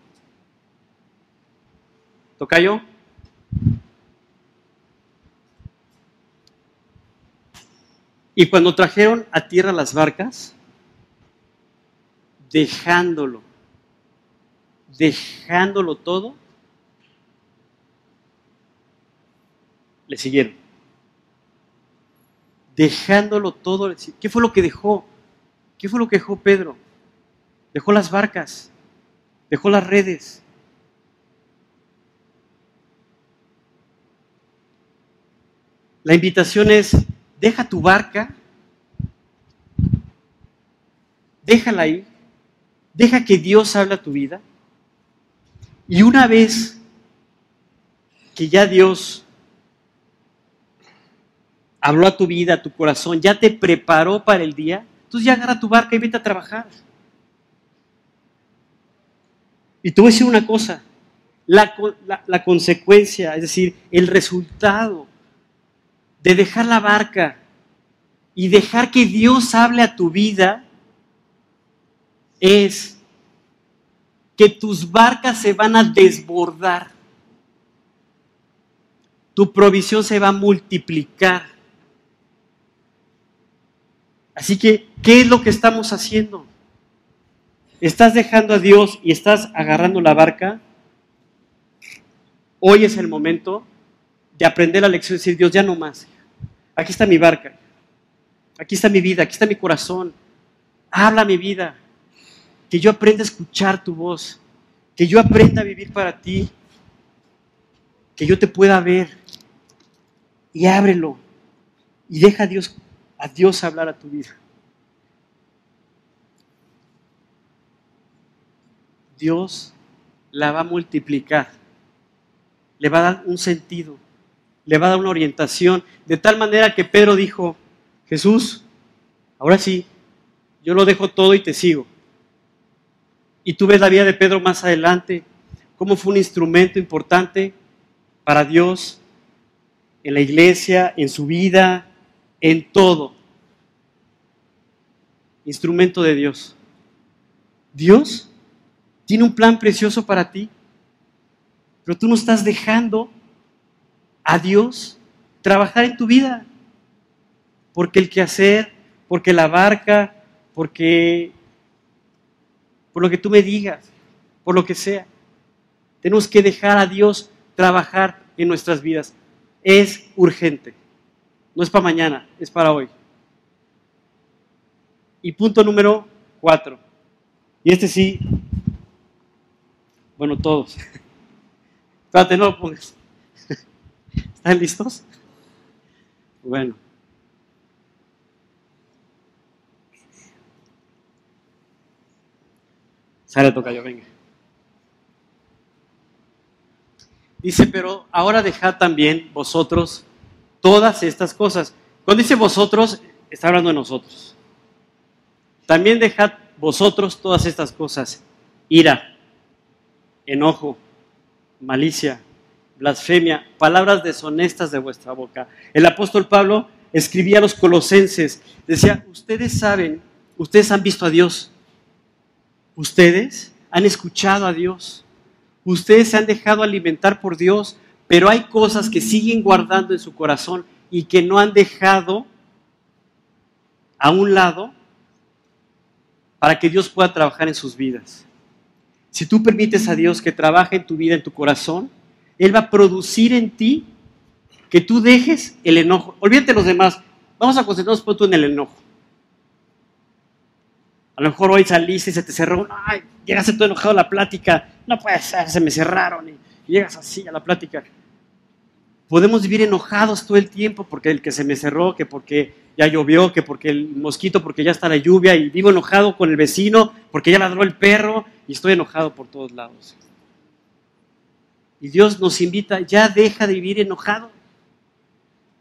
Tocayo, Y cuando trajeron a tierra las barcas, dejándolo, dejándolo todo, le siguieron. Dejándolo todo, ¿qué fue lo que dejó? ¿Qué fue lo que dejó Pedro? Dejó las barcas, dejó las redes. La invitación es, deja tu barca, déjala ahí, deja que Dios hable a tu vida. Y una vez que ya Dios habló a tu vida, a tu corazón, ya te preparó para el día, entonces ya agarra tu barca y vete a trabajar. Y te voy a decir una cosa, la, la consecuencia, es decir, el resultado de dejar la barca y dejar que Dios hable a tu vida es que tus barcas se van a desbordar. Tu provisión se va a multiplicar. Así que, ¿qué es lo que estamos haciendo? ¿Estás dejando a Dios y estás agarrando la barca? Hoy es el momento de aprender la lección y decir, Dios, ya no más. Aquí está mi barca. Aquí está mi vida, aquí está mi corazón. Habla mi vida. Que yo aprenda a escuchar tu voz. Que yo aprenda a vivir para ti. Que yo te pueda ver. Y ábrelo. Y deja a Dios, a Dios hablar a tu vida. Dios la va a multiplicar. Le va a dar un sentido le va a dar una orientación, de tal manera que Pedro dijo, Jesús, ahora sí, yo lo dejo todo y te sigo. Y tú ves la vida de Pedro más adelante, cómo fue un instrumento importante para Dios en la iglesia, en su vida, en todo. Instrumento de Dios. Dios tiene un plan precioso para ti, pero tú no estás dejando a Dios trabajar en tu vida. Porque el quehacer, porque la barca, porque por lo que tú me digas, por lo que sea. Tenemos que dejar a Dios trabajar en nuestras vidas. Es urgente. No es para mañana, es para hoy. Y punto número cuatro. Y este sí, bueno, todos. Espérate, no lo pongas. ¿Están listos? Bueno. Sale, toca yo, venga. Dice, pero ahora dejad también vosotros todas estas cosas. Cuando dice vosotros, está hablando de nosotros. También dejad vosotros todas estas cosas. Ira, enojo, malicia, blasfemia, palabras deshonestas de vuestra boca. El apóstol Pablo escribía a los colosenses, decía, ustedes saben, ustedes han visto a Dios, Ustedes han escuchado a Dios. Ustedes se han dejado alimentar por Dios, pero hay cosas que siguen guardando en su corazón y que no han dejado a un lado para que Dios pueda trabajar en sus vidas. Si tú permites a Dios que trabaje en tu vida, en tu corazón, Él va a producir en ti que tú dejes el enojo. Olvídate los demás. Vamos a concentrarnos pronto en el enojo. A lo mejor hoy saliste y se te cerró, ay, llegaste todo enojado a la plática, no puede ser, se me cerraron y llegas así a la plática. Podemos vivir enojados todo el tiempo porque el que se me cerró, que porque ya llovió, que porque el mosquito, porque ya está la lluvia y vivo enojado con el vecino, porque ya ladró el perro y estoy enojado por todos lados. Y Dios nos invita, ya deja de vivir enojado.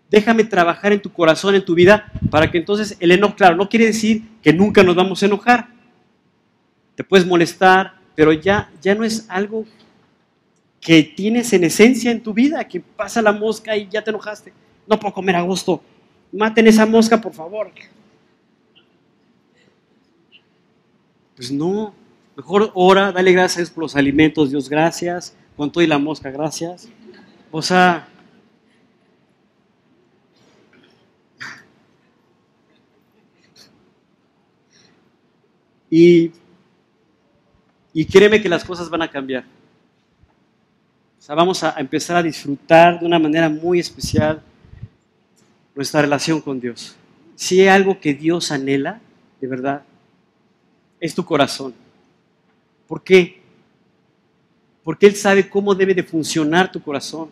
Déjame trabajar en tu corazón, en tu vida, para que entonces el enojo, claro, no quiere decir que nunca nos vamos a enojar. Te puedes molestar, pero ya, ya no es algo que tienes en esencia en tu vida, que pasa la mosca y ya te enojaste. No puedo comer a gusto. Maten esa mosca, por favor. Pues no, mejor ora, dale gracias por los alimentos, Dios, gracias. Con todo y la mosca, gracias. O sea, Y, y créeme que las cosas van a cambiar. O sea, vamos a empezar a disfrutar de una manera muy especial nuestra relación con Dios. Si hay algo que Dios anhela, de verdad, es tu corazón. ¿Por qué? Porque Él sabe cómo debe de funcionar tu corazón.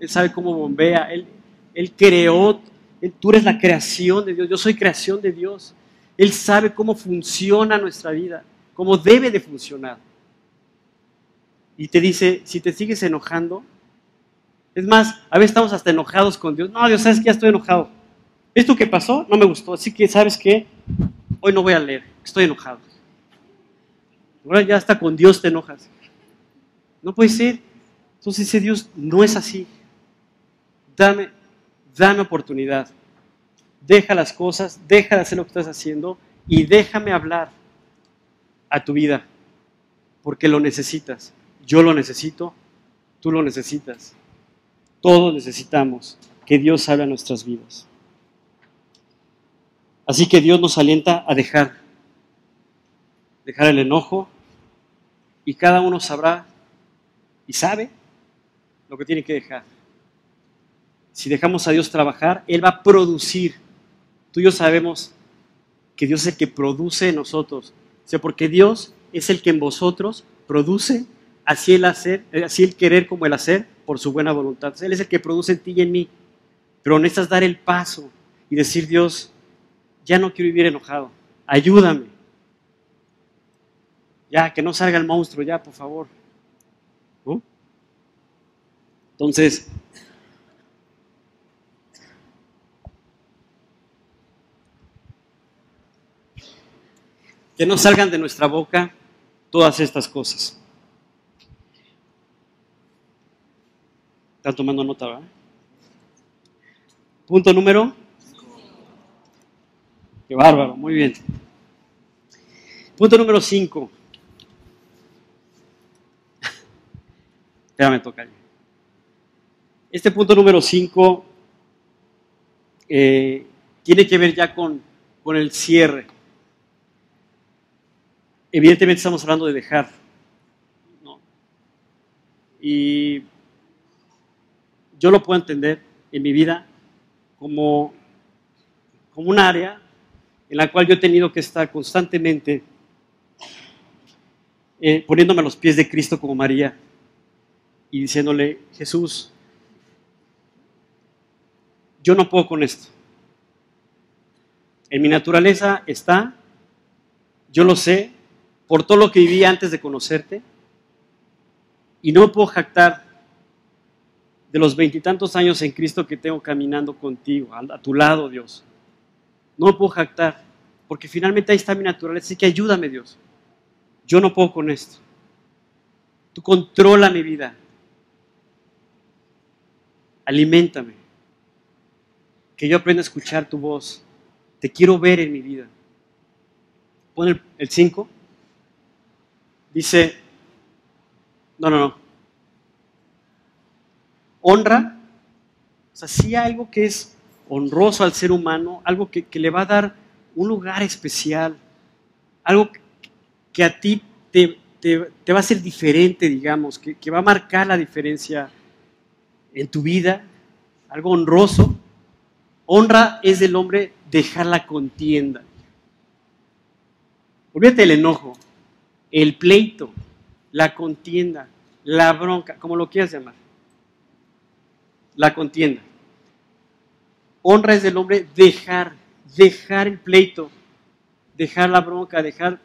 Él sabe cómo bombea. Él, él creó, tú eres la creación de Dios. Yo soy creación de Dios. Él sabe cómo funciona nuestra vida, cómo debe de funcionar. Y te dice, si te sigues enojando, es más, a veces estamos hasta enojados con Dios. No, Dios, sabes que ya estoy enojado. Esto que pasó no me gustó, así que sabes que hoy no voy a leer, estoy enojado. Ahora ya hasta con Dios te enojas. No puede ser. Entonces ese Dios no es así. Dame, dame oportunidad deja las cosas, deja de hacer lo que estás haciendo y déjame hablar a tu vida, porque lo necesitas. Yo lo necesito, tú lo necesitas. Todos necesitamos que Dios hable a nuestras vidas. Así que Dios nos alienta a dejar, dejar el enojo y cada uno sabrá y sabe lo que tiene que dejar. Si dejamos a Dios trabajar, Él va a producir Tú y yo sabemos que Dios es el que produce en nosotros. O sea, porque Dios es el que en vosotros produce así el hacer, así el querer como el hacer por su buena voluntad. Él es el que produce en ti y en mí. Pero necesitas dar el paso y decir, Dios, ya no quiero vivir enojado. Ayúdame. Ya, que no salga el monstruo, ya, por favor. ¿No? Entonces, que no salgan de nuestra boca todas estas cosas. Están tomando nota, ¿verdad? Punto número. Qué bárbaro, muy bien. Punto número 5. Espérame, toca. Este punto número 5 eh, tiene que ver ya con, con el cierre. Evidentemente estamos hablando de dejar. Y yo lo puedo entender en mi vida como, como un área en la cual yo he tenido que estar constantemente eh, poniéndome a los pies de Cristo como María y diciéndole, Jesús, yo no puedo con esto. En mi naturaleza está, yo lo sé, por todo lo que viví antes de conocerte, y no puedo jactar de los veintitantos años en Cristo que tengo caminando contigo, a, tu lado, Dios. No puedo jactar, porque finalmente ahí está mi naturaleza, así que ayúdame, Dios. Yo no puedo con esto. Tú controla mi vida. Aliméntame. Que yo aprenda a escuchar tu voz. Te quiero ver en mi vida. Pon el 5. Dice, no, no, no. Honra. O sea, sí hay algo que es honroso al ser humano, algo que, que le va a dar un lugar especial, algo que a ti te, va a ser diferente, digamos, que, que va a marcar la diferencia en tu vida, algo honroso. Honra es del hombre dejar la contienda. Olvídate del enojo, el pleito, la contienda, la bronca, como lo quieras llamar. La contienda. Honra es del hombre dejar, dejar el pleito, dejar la bronca, dejar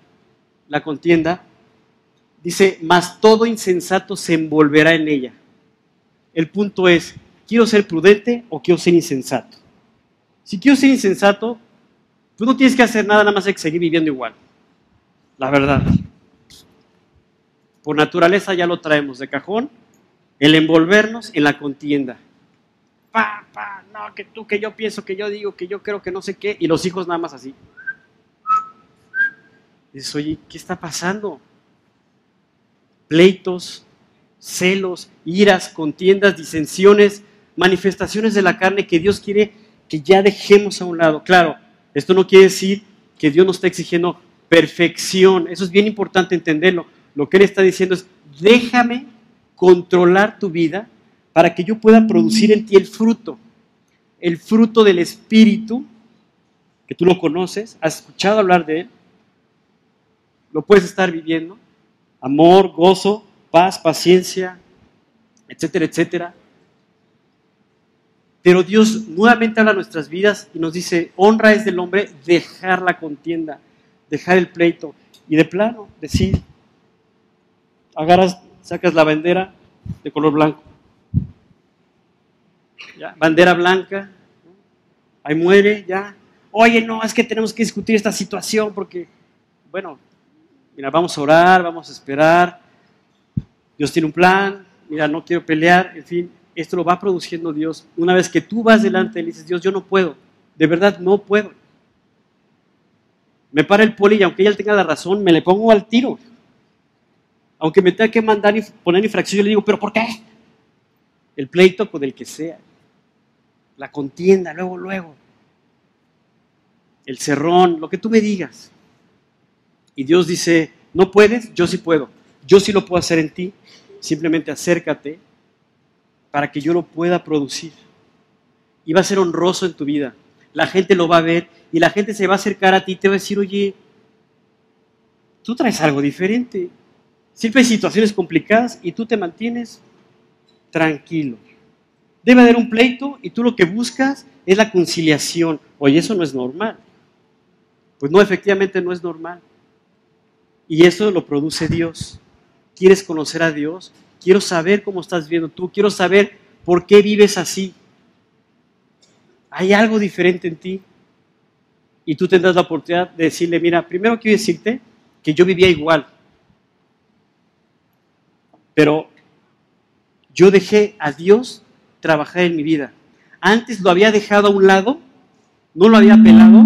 la contienda, dice, mas todo insensato se envolverá en ella. El punto es, ¿quiero ser prudente o quiero ser insensato? Si quiero ser insensato, tú no tienes que hacer nada, nada más que seguir viviendo igual. La verdad. Por naturaleza ya lo traemos de cajón, el envolvernos en la contienda. Pa, pa, no, que tú, que yo pienso, que yo digo, que yo creo, que no sé qué, y los hijos nada más así. Dices, oye, ¿qué está pasando? Pleitos, celos, iras, contiendas, disensiones, manifestaciones de la carne que Dios quiere que ya dejemos a un lado. Claro, esto no quiere decir que Dios nos está exigiendo perfección. Eso es bien importante entenderlo. Lo que Él está diciendo es, déjame controlar tu vida para que yo pueda producir en ti el fruto, el fruto del Espíritu, que tú lo conoces, has escuchado hablar de Él, lo puedes estar viviendo. Amor, gozo, paz, paciencia, etcétera, etcétera. Pero Dios nuevamente habla nuestras vidas y nos dice, honra es del hombre dejar la contienda, dejar el pleito. Y de plano, decir, agarras, sacas la bandera de color blanco. Bandera blanca, ahí muere, ya. Oye, no, es que tenemos que discutir esta situación porque, bueno, mira, vamos a orar, vamos a esperar, Dios tiene un plan, mira, no quiero pelear, en fin, esto lo va produciendo Dios. Una vez que tú vas delante de él y dices, Dios, yo no puedo, de verdad no puedo. Me para el poli y aunque ella tenga la razón, me le pongo al tiro. Aunque me tenga que mandar y poner infracción, yo le digo, ¿pero por qué? El pleito con el que sea. La contienda, luego, luego. El cerrón, lo que tú me digas. Y Dios dice, no puedes, yo sí puedo. Yo sí lo puedo hacer en ti. Simplemente acércate para que yo lo pueda producir. Y va a ser honroso en tu vida. La gente lo va a ver y la gente se va a acercar a ti y te va a decir, oye, tú traes algo diferente. Siempre hay situaciones complicadas y tú te mantienes tranquilo. Debe haber un pleito y tú lo que buscas es la conciliación. Oye, eso no es normal. Pues no, efectivamente no es normal. Y eso lo produce Dios. ¿Quieres conocer a Dios? Quiero saber cómo estás viendo tú. Quiero saber por qué vives así. Hay algo diferente en ti. y tú tendrás la oportunidad de decirle, mira, primero quiero decirte que yo vivía igual, pero yo dejé a Dios trabajar en mi vida. Antes lo había dejado a un lado, no lo había pelado,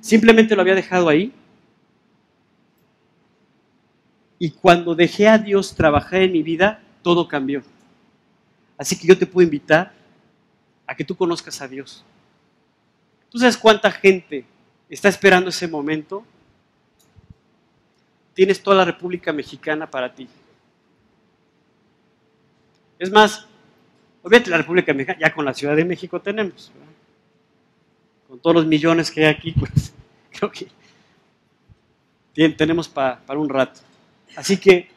simplemente lo había dejado ahí. Y cuando dejé a Dios trabajar en mi vida, todo cambió. Así que yo te puedo invitar a que tú conozcas a Dios. ¿Tú sabes cuánta gente está esperando ese momento? Tienes toda la República Mexicana para ti. Es más, obviamente la República Mexicana, ya con la Ciudad de México tenemos, con todos los millones que hay aquí, pues creo que tenemos para un rato. Así que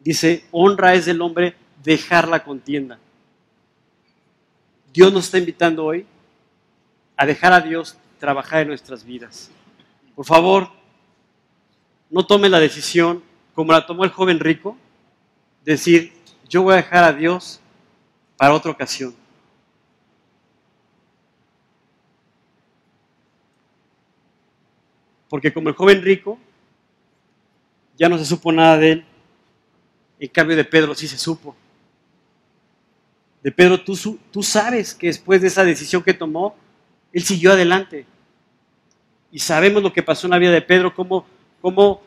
dice, honra es del hombre dejar la contienda. Dios nos está invitando hoy a dejar a Dios trabajar en nuestras vidas. Por favor, no tome la decisión como la tomó el joven rico, decir, yo voy a dejar a Dios para otra ocasión. Porque como el joven rico, ya no se supo nada de él. En cambio de Pedro sí se supo. De Pedro tú, tú sabes que después de esa decisión que tomó, él siguió adelante. Y sabemos lo que pasó en la vida de Pedro, cómo, cómo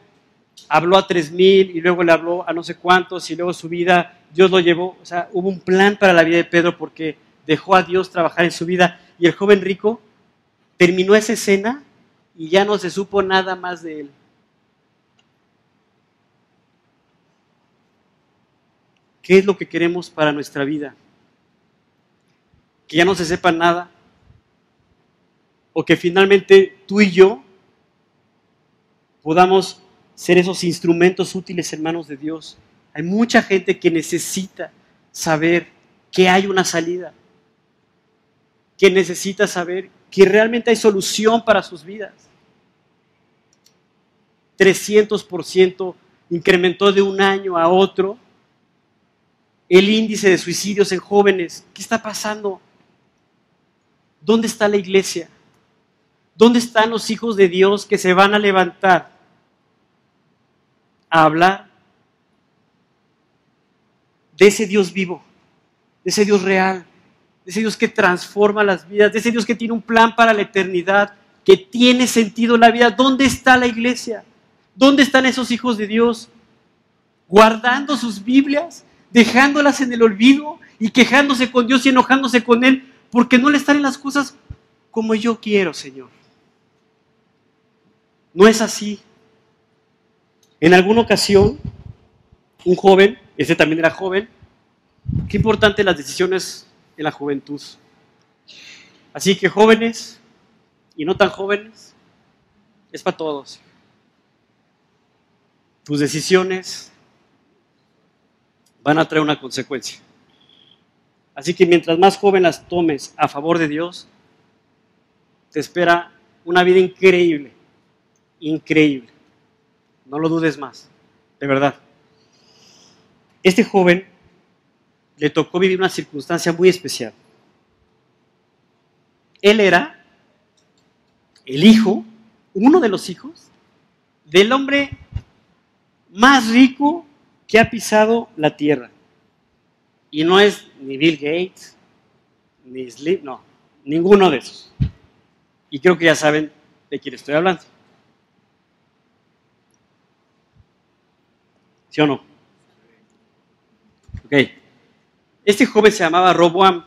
habló a tres mil y luego le habló a no sé cuántos y luego su vida, Dios lo llevó. O sea, hubo un plan para la vida de Pedro porque dejó a Dios trabajar en su vida. Y el joven rico terminó esa escena y ya no se supo nada más de él. ¿Qué es lo que queremos para nuestra vida? Que ya no se sepa nada. O que finalmente tú y yo podamos ser esos instrumentos útiles en manos de Dios. Hay mucha gente que necesita saber que hay una salida, que necesita saber que realmente hay solución para sus vidas. 300% incrementó de un año a otro el índice de suicidios en jóvenes. ¿Qué está pasando? ¿Dónde está la iglesia? ¿Dónde están los hijos de Dios que se van a levantar a hablar de ese Dios vivo, de ese Dios real, de ese Dios que transforma las vidas, de ese Dios que tiene un plan para la eternidad, que tiene sentido en la vida? ¿Dónde está la iglesia? ¿Dónde están esos hijos de Dios? Guardando sus Biblias, dejándolas en el olvido y quejándose con Dios y enojándose con Él porque no le están en las cosas como yo quiero, Señor. No es así. En alguna ocasión, un joven, ese también era joven, qué importante las decisiones en la juventud. Así que jóvenes y no tan jóvenes, es para todos. Tus decisiones van a traer una consecuencia. Así que mientras más joven las tomes a favor de Dios, te espera una vida increíble, increíble. No lo dudes más, de verdad. Este joven le tocó vivir una circunstancia muy especial. Él era el hijo, uno de los hijos, del hombre más rico que ha pisado la tierra. Y no es ni Bill Gates, ni Slim, no, ninguno de esos. Y creo que ya saben de quién estoy hablando. ¿Sí o no? Ok. Este joven se llamaba Roboam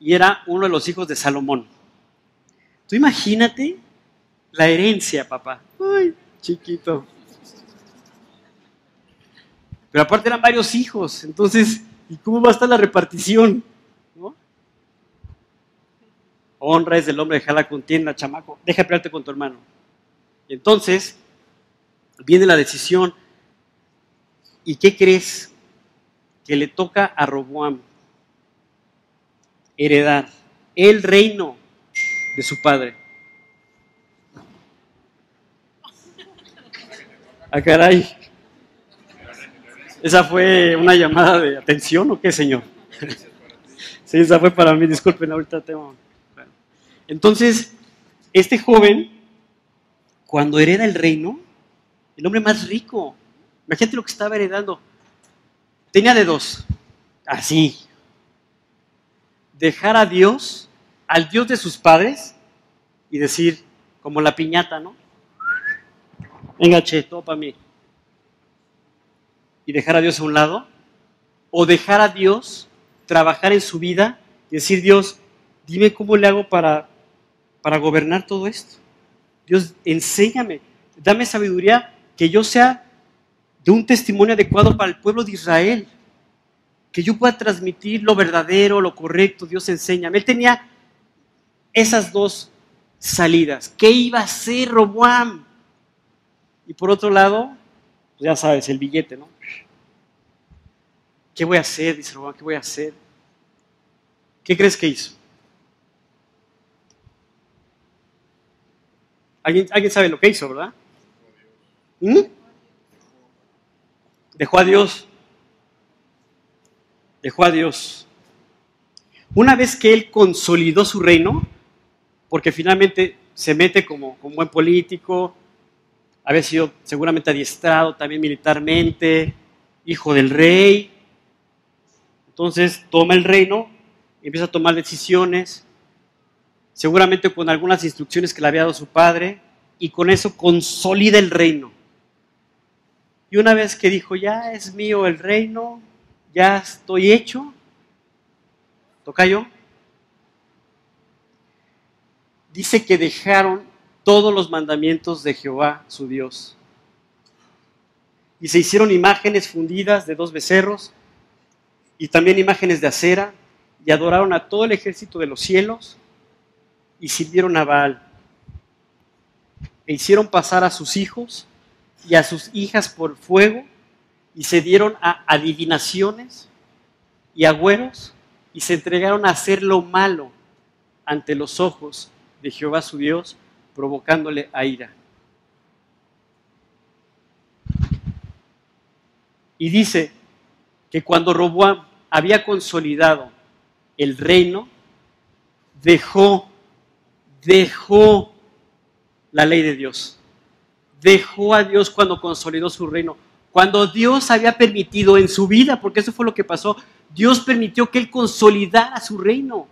y era uno de los hijos de Salomón. Tú imagínate la herencia, papá. Ay, chiquito. Pero aparte eran varios hijos, entonces, ¿y cómo va a estar la repartición? Honra es del hombre, deja la contienda, chamaco, deja pelearte con tu hermano. Entonces, viene la decisión, ¿y qué crees? Que le toca a Roboam heredar el reino de su padre. Ah, caray. ¿Esa fue una llamada de atención o qué, señor? Sí, esa fue para mí, disculpen, ahorita tengo... Entonces, este joven, cuando hereda el reino, el hombre más rico, imagínate lo que estaba heredando, tenía de dos, así, dejar a Dios, al Dios de sus padres, y decir, como la piñata, ¿no? Venga, che, todo para mí. Y dejar a Dios a un lado, o dejar a Dios trabajar en su vida y decir, Dios, dime cómo le hago para, para gobernar todo esto. Dios, enséñame, dame sabiduría que yo sea de un testimonio adecuado para el pueblo de Israel, que yo pueda transmitir lo verdadero, lo correcto, Dios enséñame. Él tenía esas dos salidas. ¿Qué iba a hacer Roboam? Y por otro lado, pues ya sabes, el billete, ¿no? ¿Qué voy a hacer? Dice Roboam, ¿qué voy a hacer? ¿Qué crees que hizo? ¿Alguien, ¿Alguien sabe lo que hizo, verdad? ¿Mm? Dejó a Dios. Dejó a Dios. Una vez que él consolidó su reino, porque finalmente se mete como, como buen político, había sido seguramente adiestrado también militarmente, hijo del rey. Entonces toma el reino, empieza a tomar decisiones, seguramente con algunas instrucciones que le había dado su padre, y con eso consolida el reino. Y una vez que dijo, ya es mío el reino, ya estoy hecho, toca yo, dice que dejaron todos los mandamientos de Jehová, su Dios. Y se hicieron imágenes fundidas de dos becerros y también imágenes de acera y adoraron a todo el ejército de los cielos y sirvieron a Baal. E hicieron pasar a sus hijos y a sus hijas por fuego y se dieron a adivinaciones y agüeros y se entregaron a hacer lo malo ante los ojos de Jehová su Dios, provocándole a ira. Y dice que cuando Roboam había consolidado el reino, dejó, dejó la ley de Dios. Dejó a Dios cuando consolidó su reino. Cuando Dios había permitido en su vida, porque eso fue lo que pasó, Dios permitió que él consolidara su reino.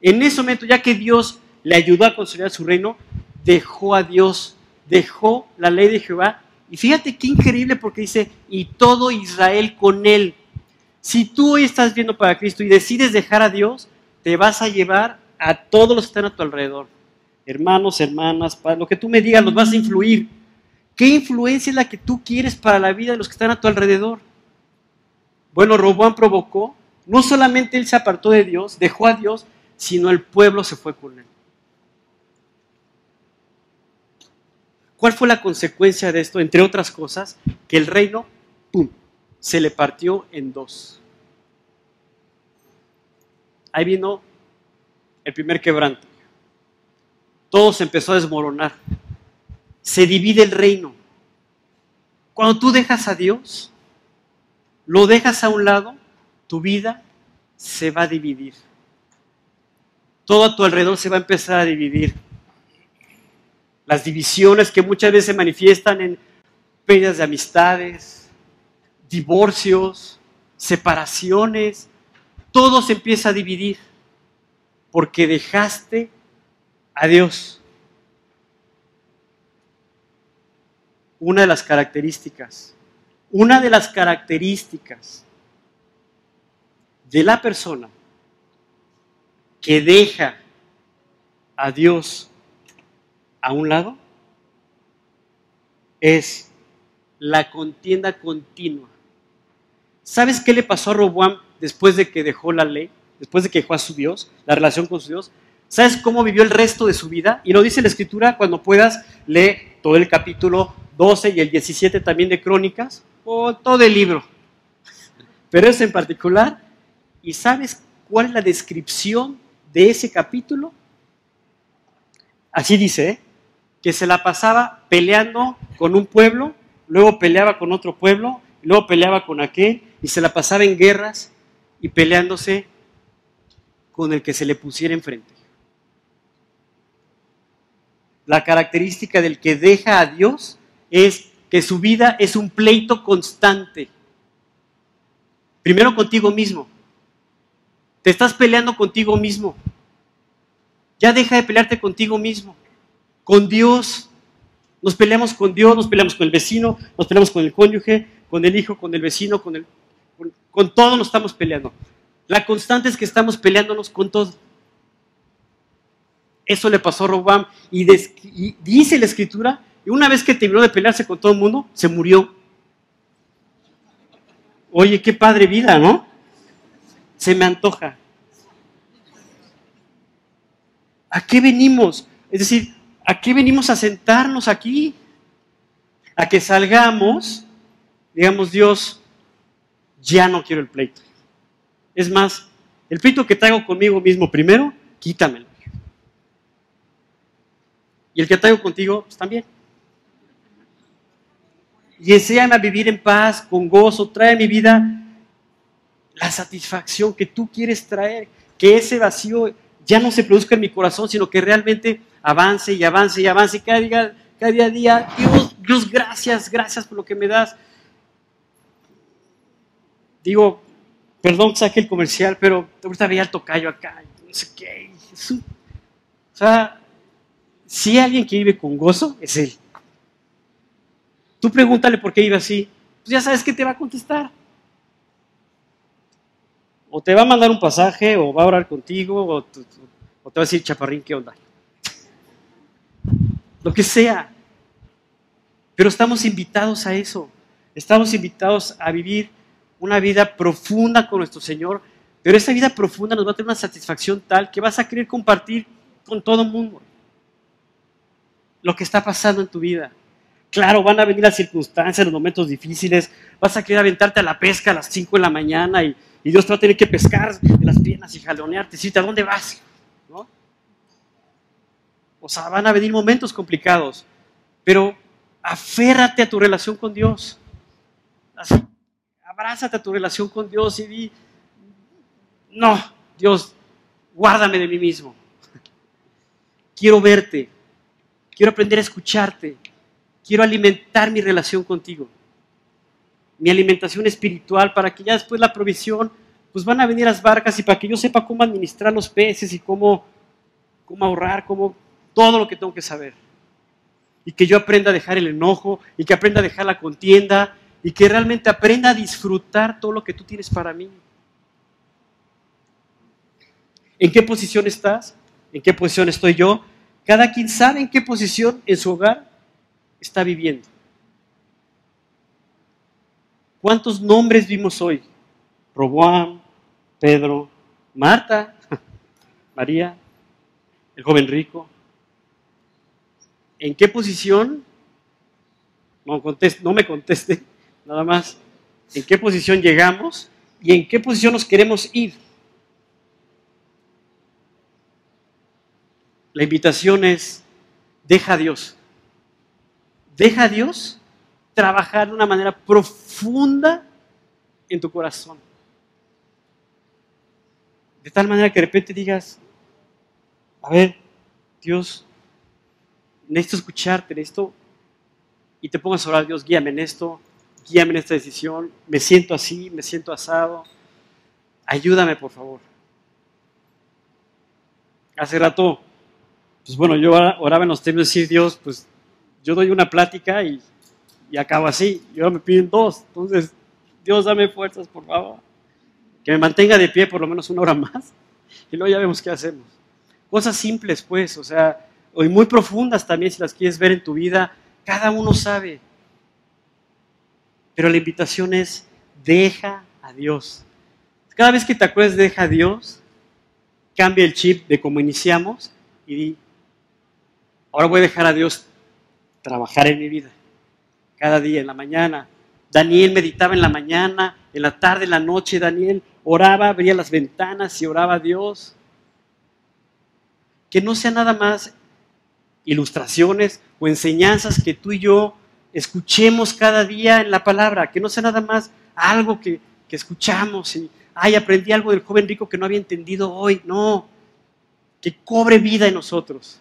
En ese momento, ya que Dios le ayudó a consolidar su reino, dejó a Dios, dejó la ley de Jehová. Y fíjate qué increíble porque dice, y todo Israel con él. Si tú hoy estás viendo para Cristo y decides dejar a Dios, te vas a llevar a todos los que están a tu alrededor. Hermanos, hermanas, lo que tú me digas, los vas a influir. ¿Qué influencia es la que tú quieres para la vida de los que están a tu alrededor? Bueno, Roboán provocó, no solamente él se apartó de Dios, dejó a Dios, sino el pueblo se fue con él. ¿Cuál fue la consecuencia de esto? Entre otras cosas, que el reino, ¡pum!, se le partió en dos. Ahí vino el primer quebranto. Todo se empezó a desmoronar. Se divide el reino. Cuando tú dejas a Dios, lo dejas a un lado, tu vida se va a dividir. Todo a tu alrededor se va a empezar a dividir las divisiones que muchas veces se manifiestan en pérdidas de amistades, divorcios, separaciones, todo se empieza a dividir porque dejaste a Dios. Una de las características, una de las características de la persona que deja a Dios a un lado es la contienda continua. ¿Sabes qué le pasó a Roboam después de que dejó la ley, después de que dejó a su Dios, la relación con su Dios? ¿Sabes cómo vivió el resto de su vida? Y lo dice la escritura, cuando puedas, lee todo el capítulo 12 y el 17 también de Crónicas, o todo el libro. Pero es en particular, ¿y sabes cuál es la descripción de ese capítulo? Así dice, ¿eh? que se la pasaba peleando con un pueblo, luego peleaba con otro pueblo, luego peleaba con aquel, y se la pasaba en guerras y peleándose con el que se le pusiera enfrente. la característica del que deja a Dios es que su vida es un pleito constante. Primero contigo mismo. Te estás peleando contigo mismo. Ya deja de pelearte contigo mismo. Con Dios. Nos peleamos con Dios, nos peleamos con el vecino, nos peleamos con el cónyuge, con el hijo, con el vecino, con el con, todo nos estamos peleando. La constante es que estamos peleándonos con todo. Eso le pasó a Robam y, y, dice la escritura, y una vez que terminó de pelearse con todo el mundo, se murió. Oye, qué padre vida, ¿no? Se me antoja. ¿A qué venimos? Es decir, ¿a qué venimos a sentarnos aquí? A que salgamos, digamos, Dios, ya no quiero el pleito. Es más, el pleito que traigo conmigo mismo primero, quítamelo. Y el que traigo contigo, pues también. Y enséñame a vivir en paz, con gozo, trae a mi vida la satisfacción que tú quieres traer, que ese vacío ya no se produzca en mi corazón, sino que realmente avance y avance y avance cada día, cada día, Dios, gracias, gracias por lo que me das. Digo, perdón que saque el comercial, pero ahorita veía el tocayo acá, no sé qué. o sea, si hay alguien que vive con gozo, es él. Tú pregúntale por qué vive así, pues ya sabes que te va a contestar. O te va a mandar un pasaje, o va a orar contigo, o, te va a decir, chaparrín, ¿qué onda? Lo que sea. Pero estamos invitados a eso. Estamos invitados a vivir una vida profunda con nuestro Señor, pero esa vida profunda nos va a tener una satisfacción tal que vas a querer compartir con todo el mundo lo que está pasando en tu vida. Claro, van a venir las circunstancias, los momentos difíciles, vas a querer aventarte a la pesca a las 5 de la mañana y, Dios te va a tener que pescar de las piernas y jalonearte, decirte a dónde vas. O sea, van a venir momentos complicados, pero aférrate a tu relación con Dios abrázate a tu relación con Dios y di, no, Dios, guárdame de mí mismo. Quiero verte, quiero aprender a escucharte, quiero alimentar mi relación contigo, mi alimentación espiritual para que ya después la provisión, pues van a venir las barcas y para que yo sepa cómo administrar los peces y cómo, cómo ahorrar, cómo todo lo que tengo que saber. Y que yo aprenda a dejar el enojo y que aprenda a dejar la contienda y que realmente aprenda a disfrutar todo lo que tú tienes para mí. ¿En qué posición estás? ¿En qué posición estoy yo? Cada quien sabe en qué posición en su hogar está viviendo. ¿Cuántos nombres vimos hoy? Roboam, Pedro, Marta, María, el joven rico. ¿En qué posición? No, no me conteste nada más en qué posición llegamos y en qué posición nos queremos ir. La invitación es, deja a Dios. Deja a Dios trabajar de una manera profunda en tu corazón. De tal manera que de repente digas, a ver, Dios, necesito escucharte, necesito, y te pongas a orar, Dios, guíame en esto, guíame en esta decisión, me siento así, me siento asado, ayúdame por favor. Hace rato, pues bueno, yo oraba en los términos de decir, Dios, pues yo doy una plática y, y acabo así, y ahora me piden dos, entonces, Dios, dame fuerzas, por favor, que me mantenga de pie por lo menos una hora más, y luego ya vemos qué hacemos. Cosas simples, pues, o sea, y muy profundas también, si las quieres ver en tu vida, cada uno sabe pero la invitación es, deja a Dios. Cada vez que te acuerdes, deja a Dios, cambia el chip de cómo iniciamos y di, ahora voy a dejar a Dios trabajar en mi vida. Cada día, en la mañana. Daniel meditaba en la mañana, en la tarde, en la noche. Daniel oraba, abría las ventanas y oraba a Dios. Que no sea nada más ilustraciones o enseñanzas que tú y yo escuchemos cada día en la palabra, que no sea nada más algo que, escuchamos y, ay, aprendí algo del joven rico que no había entendido hoy. No, que cobre vida en nosotros.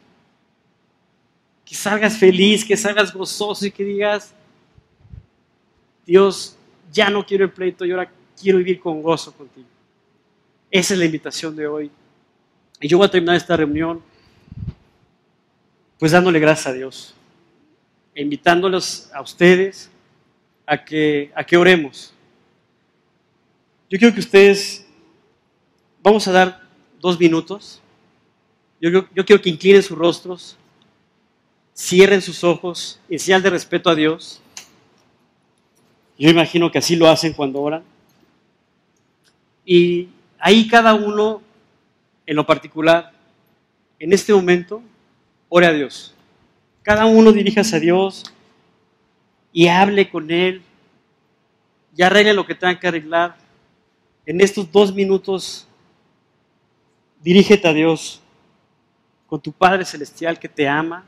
que salgas feliz, que salgas gozoso y que digas, Dios, ya no quiero el pleito, yo ahora quiero vivir con gozo contigo. Esa es la invitación de hoy. Y yo voy a terminar esta reunión pues dándole gracias a Dios, invitándolos a ustedes a que, a que oremos. Yo quiero que ustedes, vamos a dar dos minutos. Yo, yo quiero que inclinen sus rostros, cierren sus ojos, en señal de respeto a Dios. Yo imagino que así lo hacen cuando oran. Y ahí cada uno, en lo particular, en este momento, ore a Dios. Cada uno diríjase a Dios y hable con Él y arregle lo que tenga que arreglar. En estos dos minutos, dirígete a Dios con tu Padre Celestial que te ama.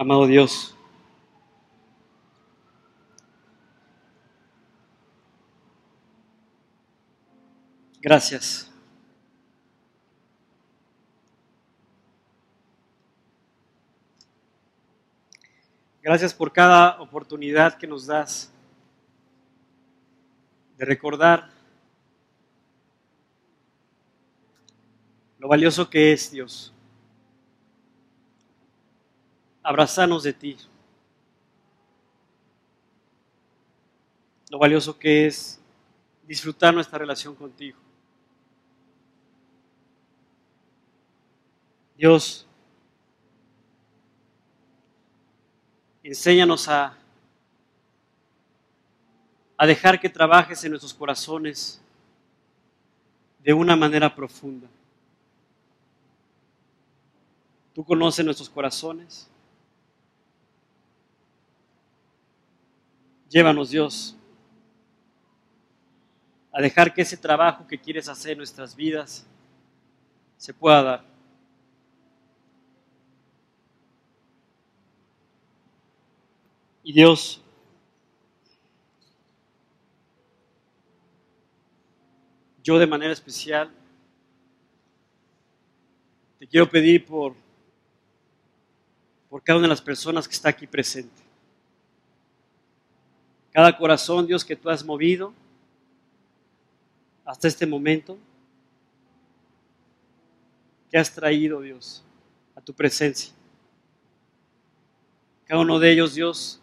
Amado Dios, gracias. Gracias por cada oportunidad que nos das de recordar lo valioso que es Dios abrazarnos de ti. Lo valioso que es disfrutar nuestra relación contigo. Dios, enséñanos a, a dejar que trabajes en nuestros corazones de una manera profunda. Tú conoces nuestros corazones. Llévanos, Dios, a dejar que ese trabajo que quieres hacer en nuestras vidas se pueda dar. Y Dios, yo de manera especial te quiero pedir por, por cada una de las personas que está aquí presente cada corazón, Dios, que tú has movido hasta este momento, que has traído, Dios, a tu presencia. Cada uno de ellos, Dios,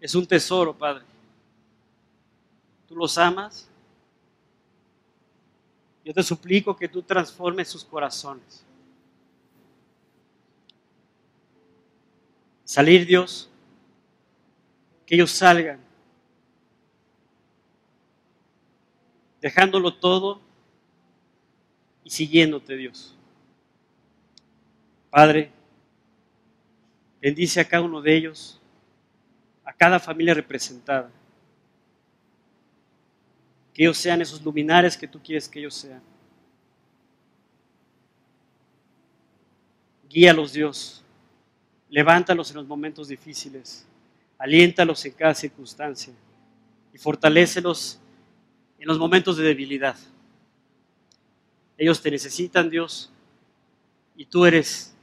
es un tesoro, Padre. Tú los amas. Yo te suplico que tú transformes sus corazones. Salir, Dios, que ellos salgan, dejándolo todo y siguiéndote, Dios. Padre, bendice a cada uno de ellos, a cada familia representada. Que ellos sean esos luminares que tú quieres que ellos sean. Guíalos, Dios. Levántalos en los momentos difíciles aliéntalos en cada circunstancia y fortalécelos en los momentos de debilidad. Ellos te necesitan, Dios, y tú eres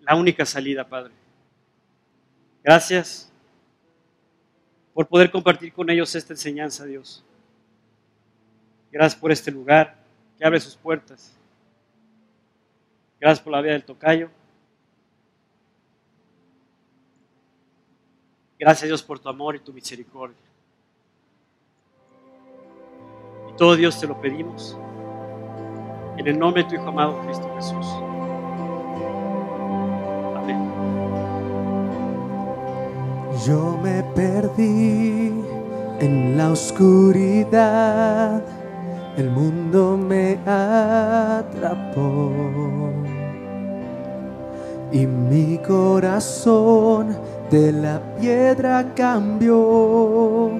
la única salida, Padre. Gracias por poder compartir con ellos esta enseñanza, Dios. Gracias por este lugar que abre sus puertas. Gracias por la vida del tocayo. Gracias Dios por tu amor y tu misericordia. Y todo Dios te lo pedimos. En el nombre de tu Hijo amado Cristo Jesús. Amén. Yo me perdí en la oscuridad, el mundo me atrapó. y mi corazón de la piedra cambió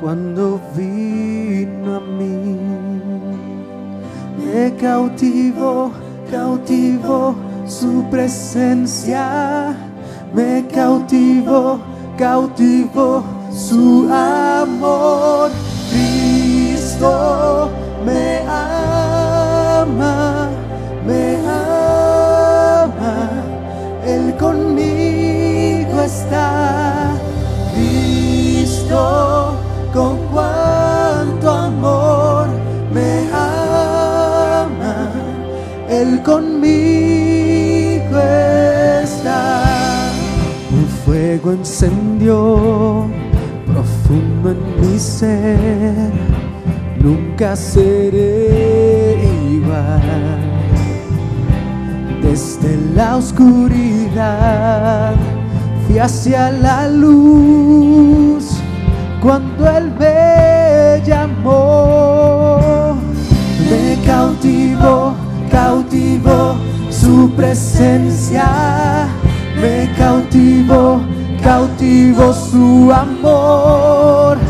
cuando vino a mí. Me cautivó, cautivó su presencia, me cautivó, cautivó su amor. Cristo me ama, está. Cristo, con cuánto amor me ama, Él conmigo está. Un fuego encendió profundo en mi ser, nunca seré igual. Desde la oscuridad fui hacia la luz cuando Él me llamó. Me cautivó, cautivó su presencia, me cautivó, cautivó su amor.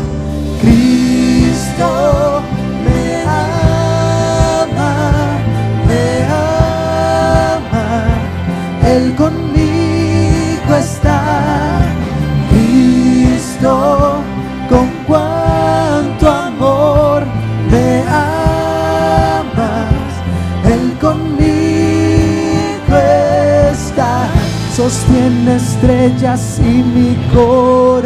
Sostiene estrellas y mi corazón.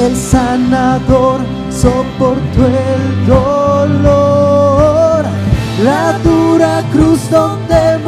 El sanador soportó el dolor. La dura cruz donde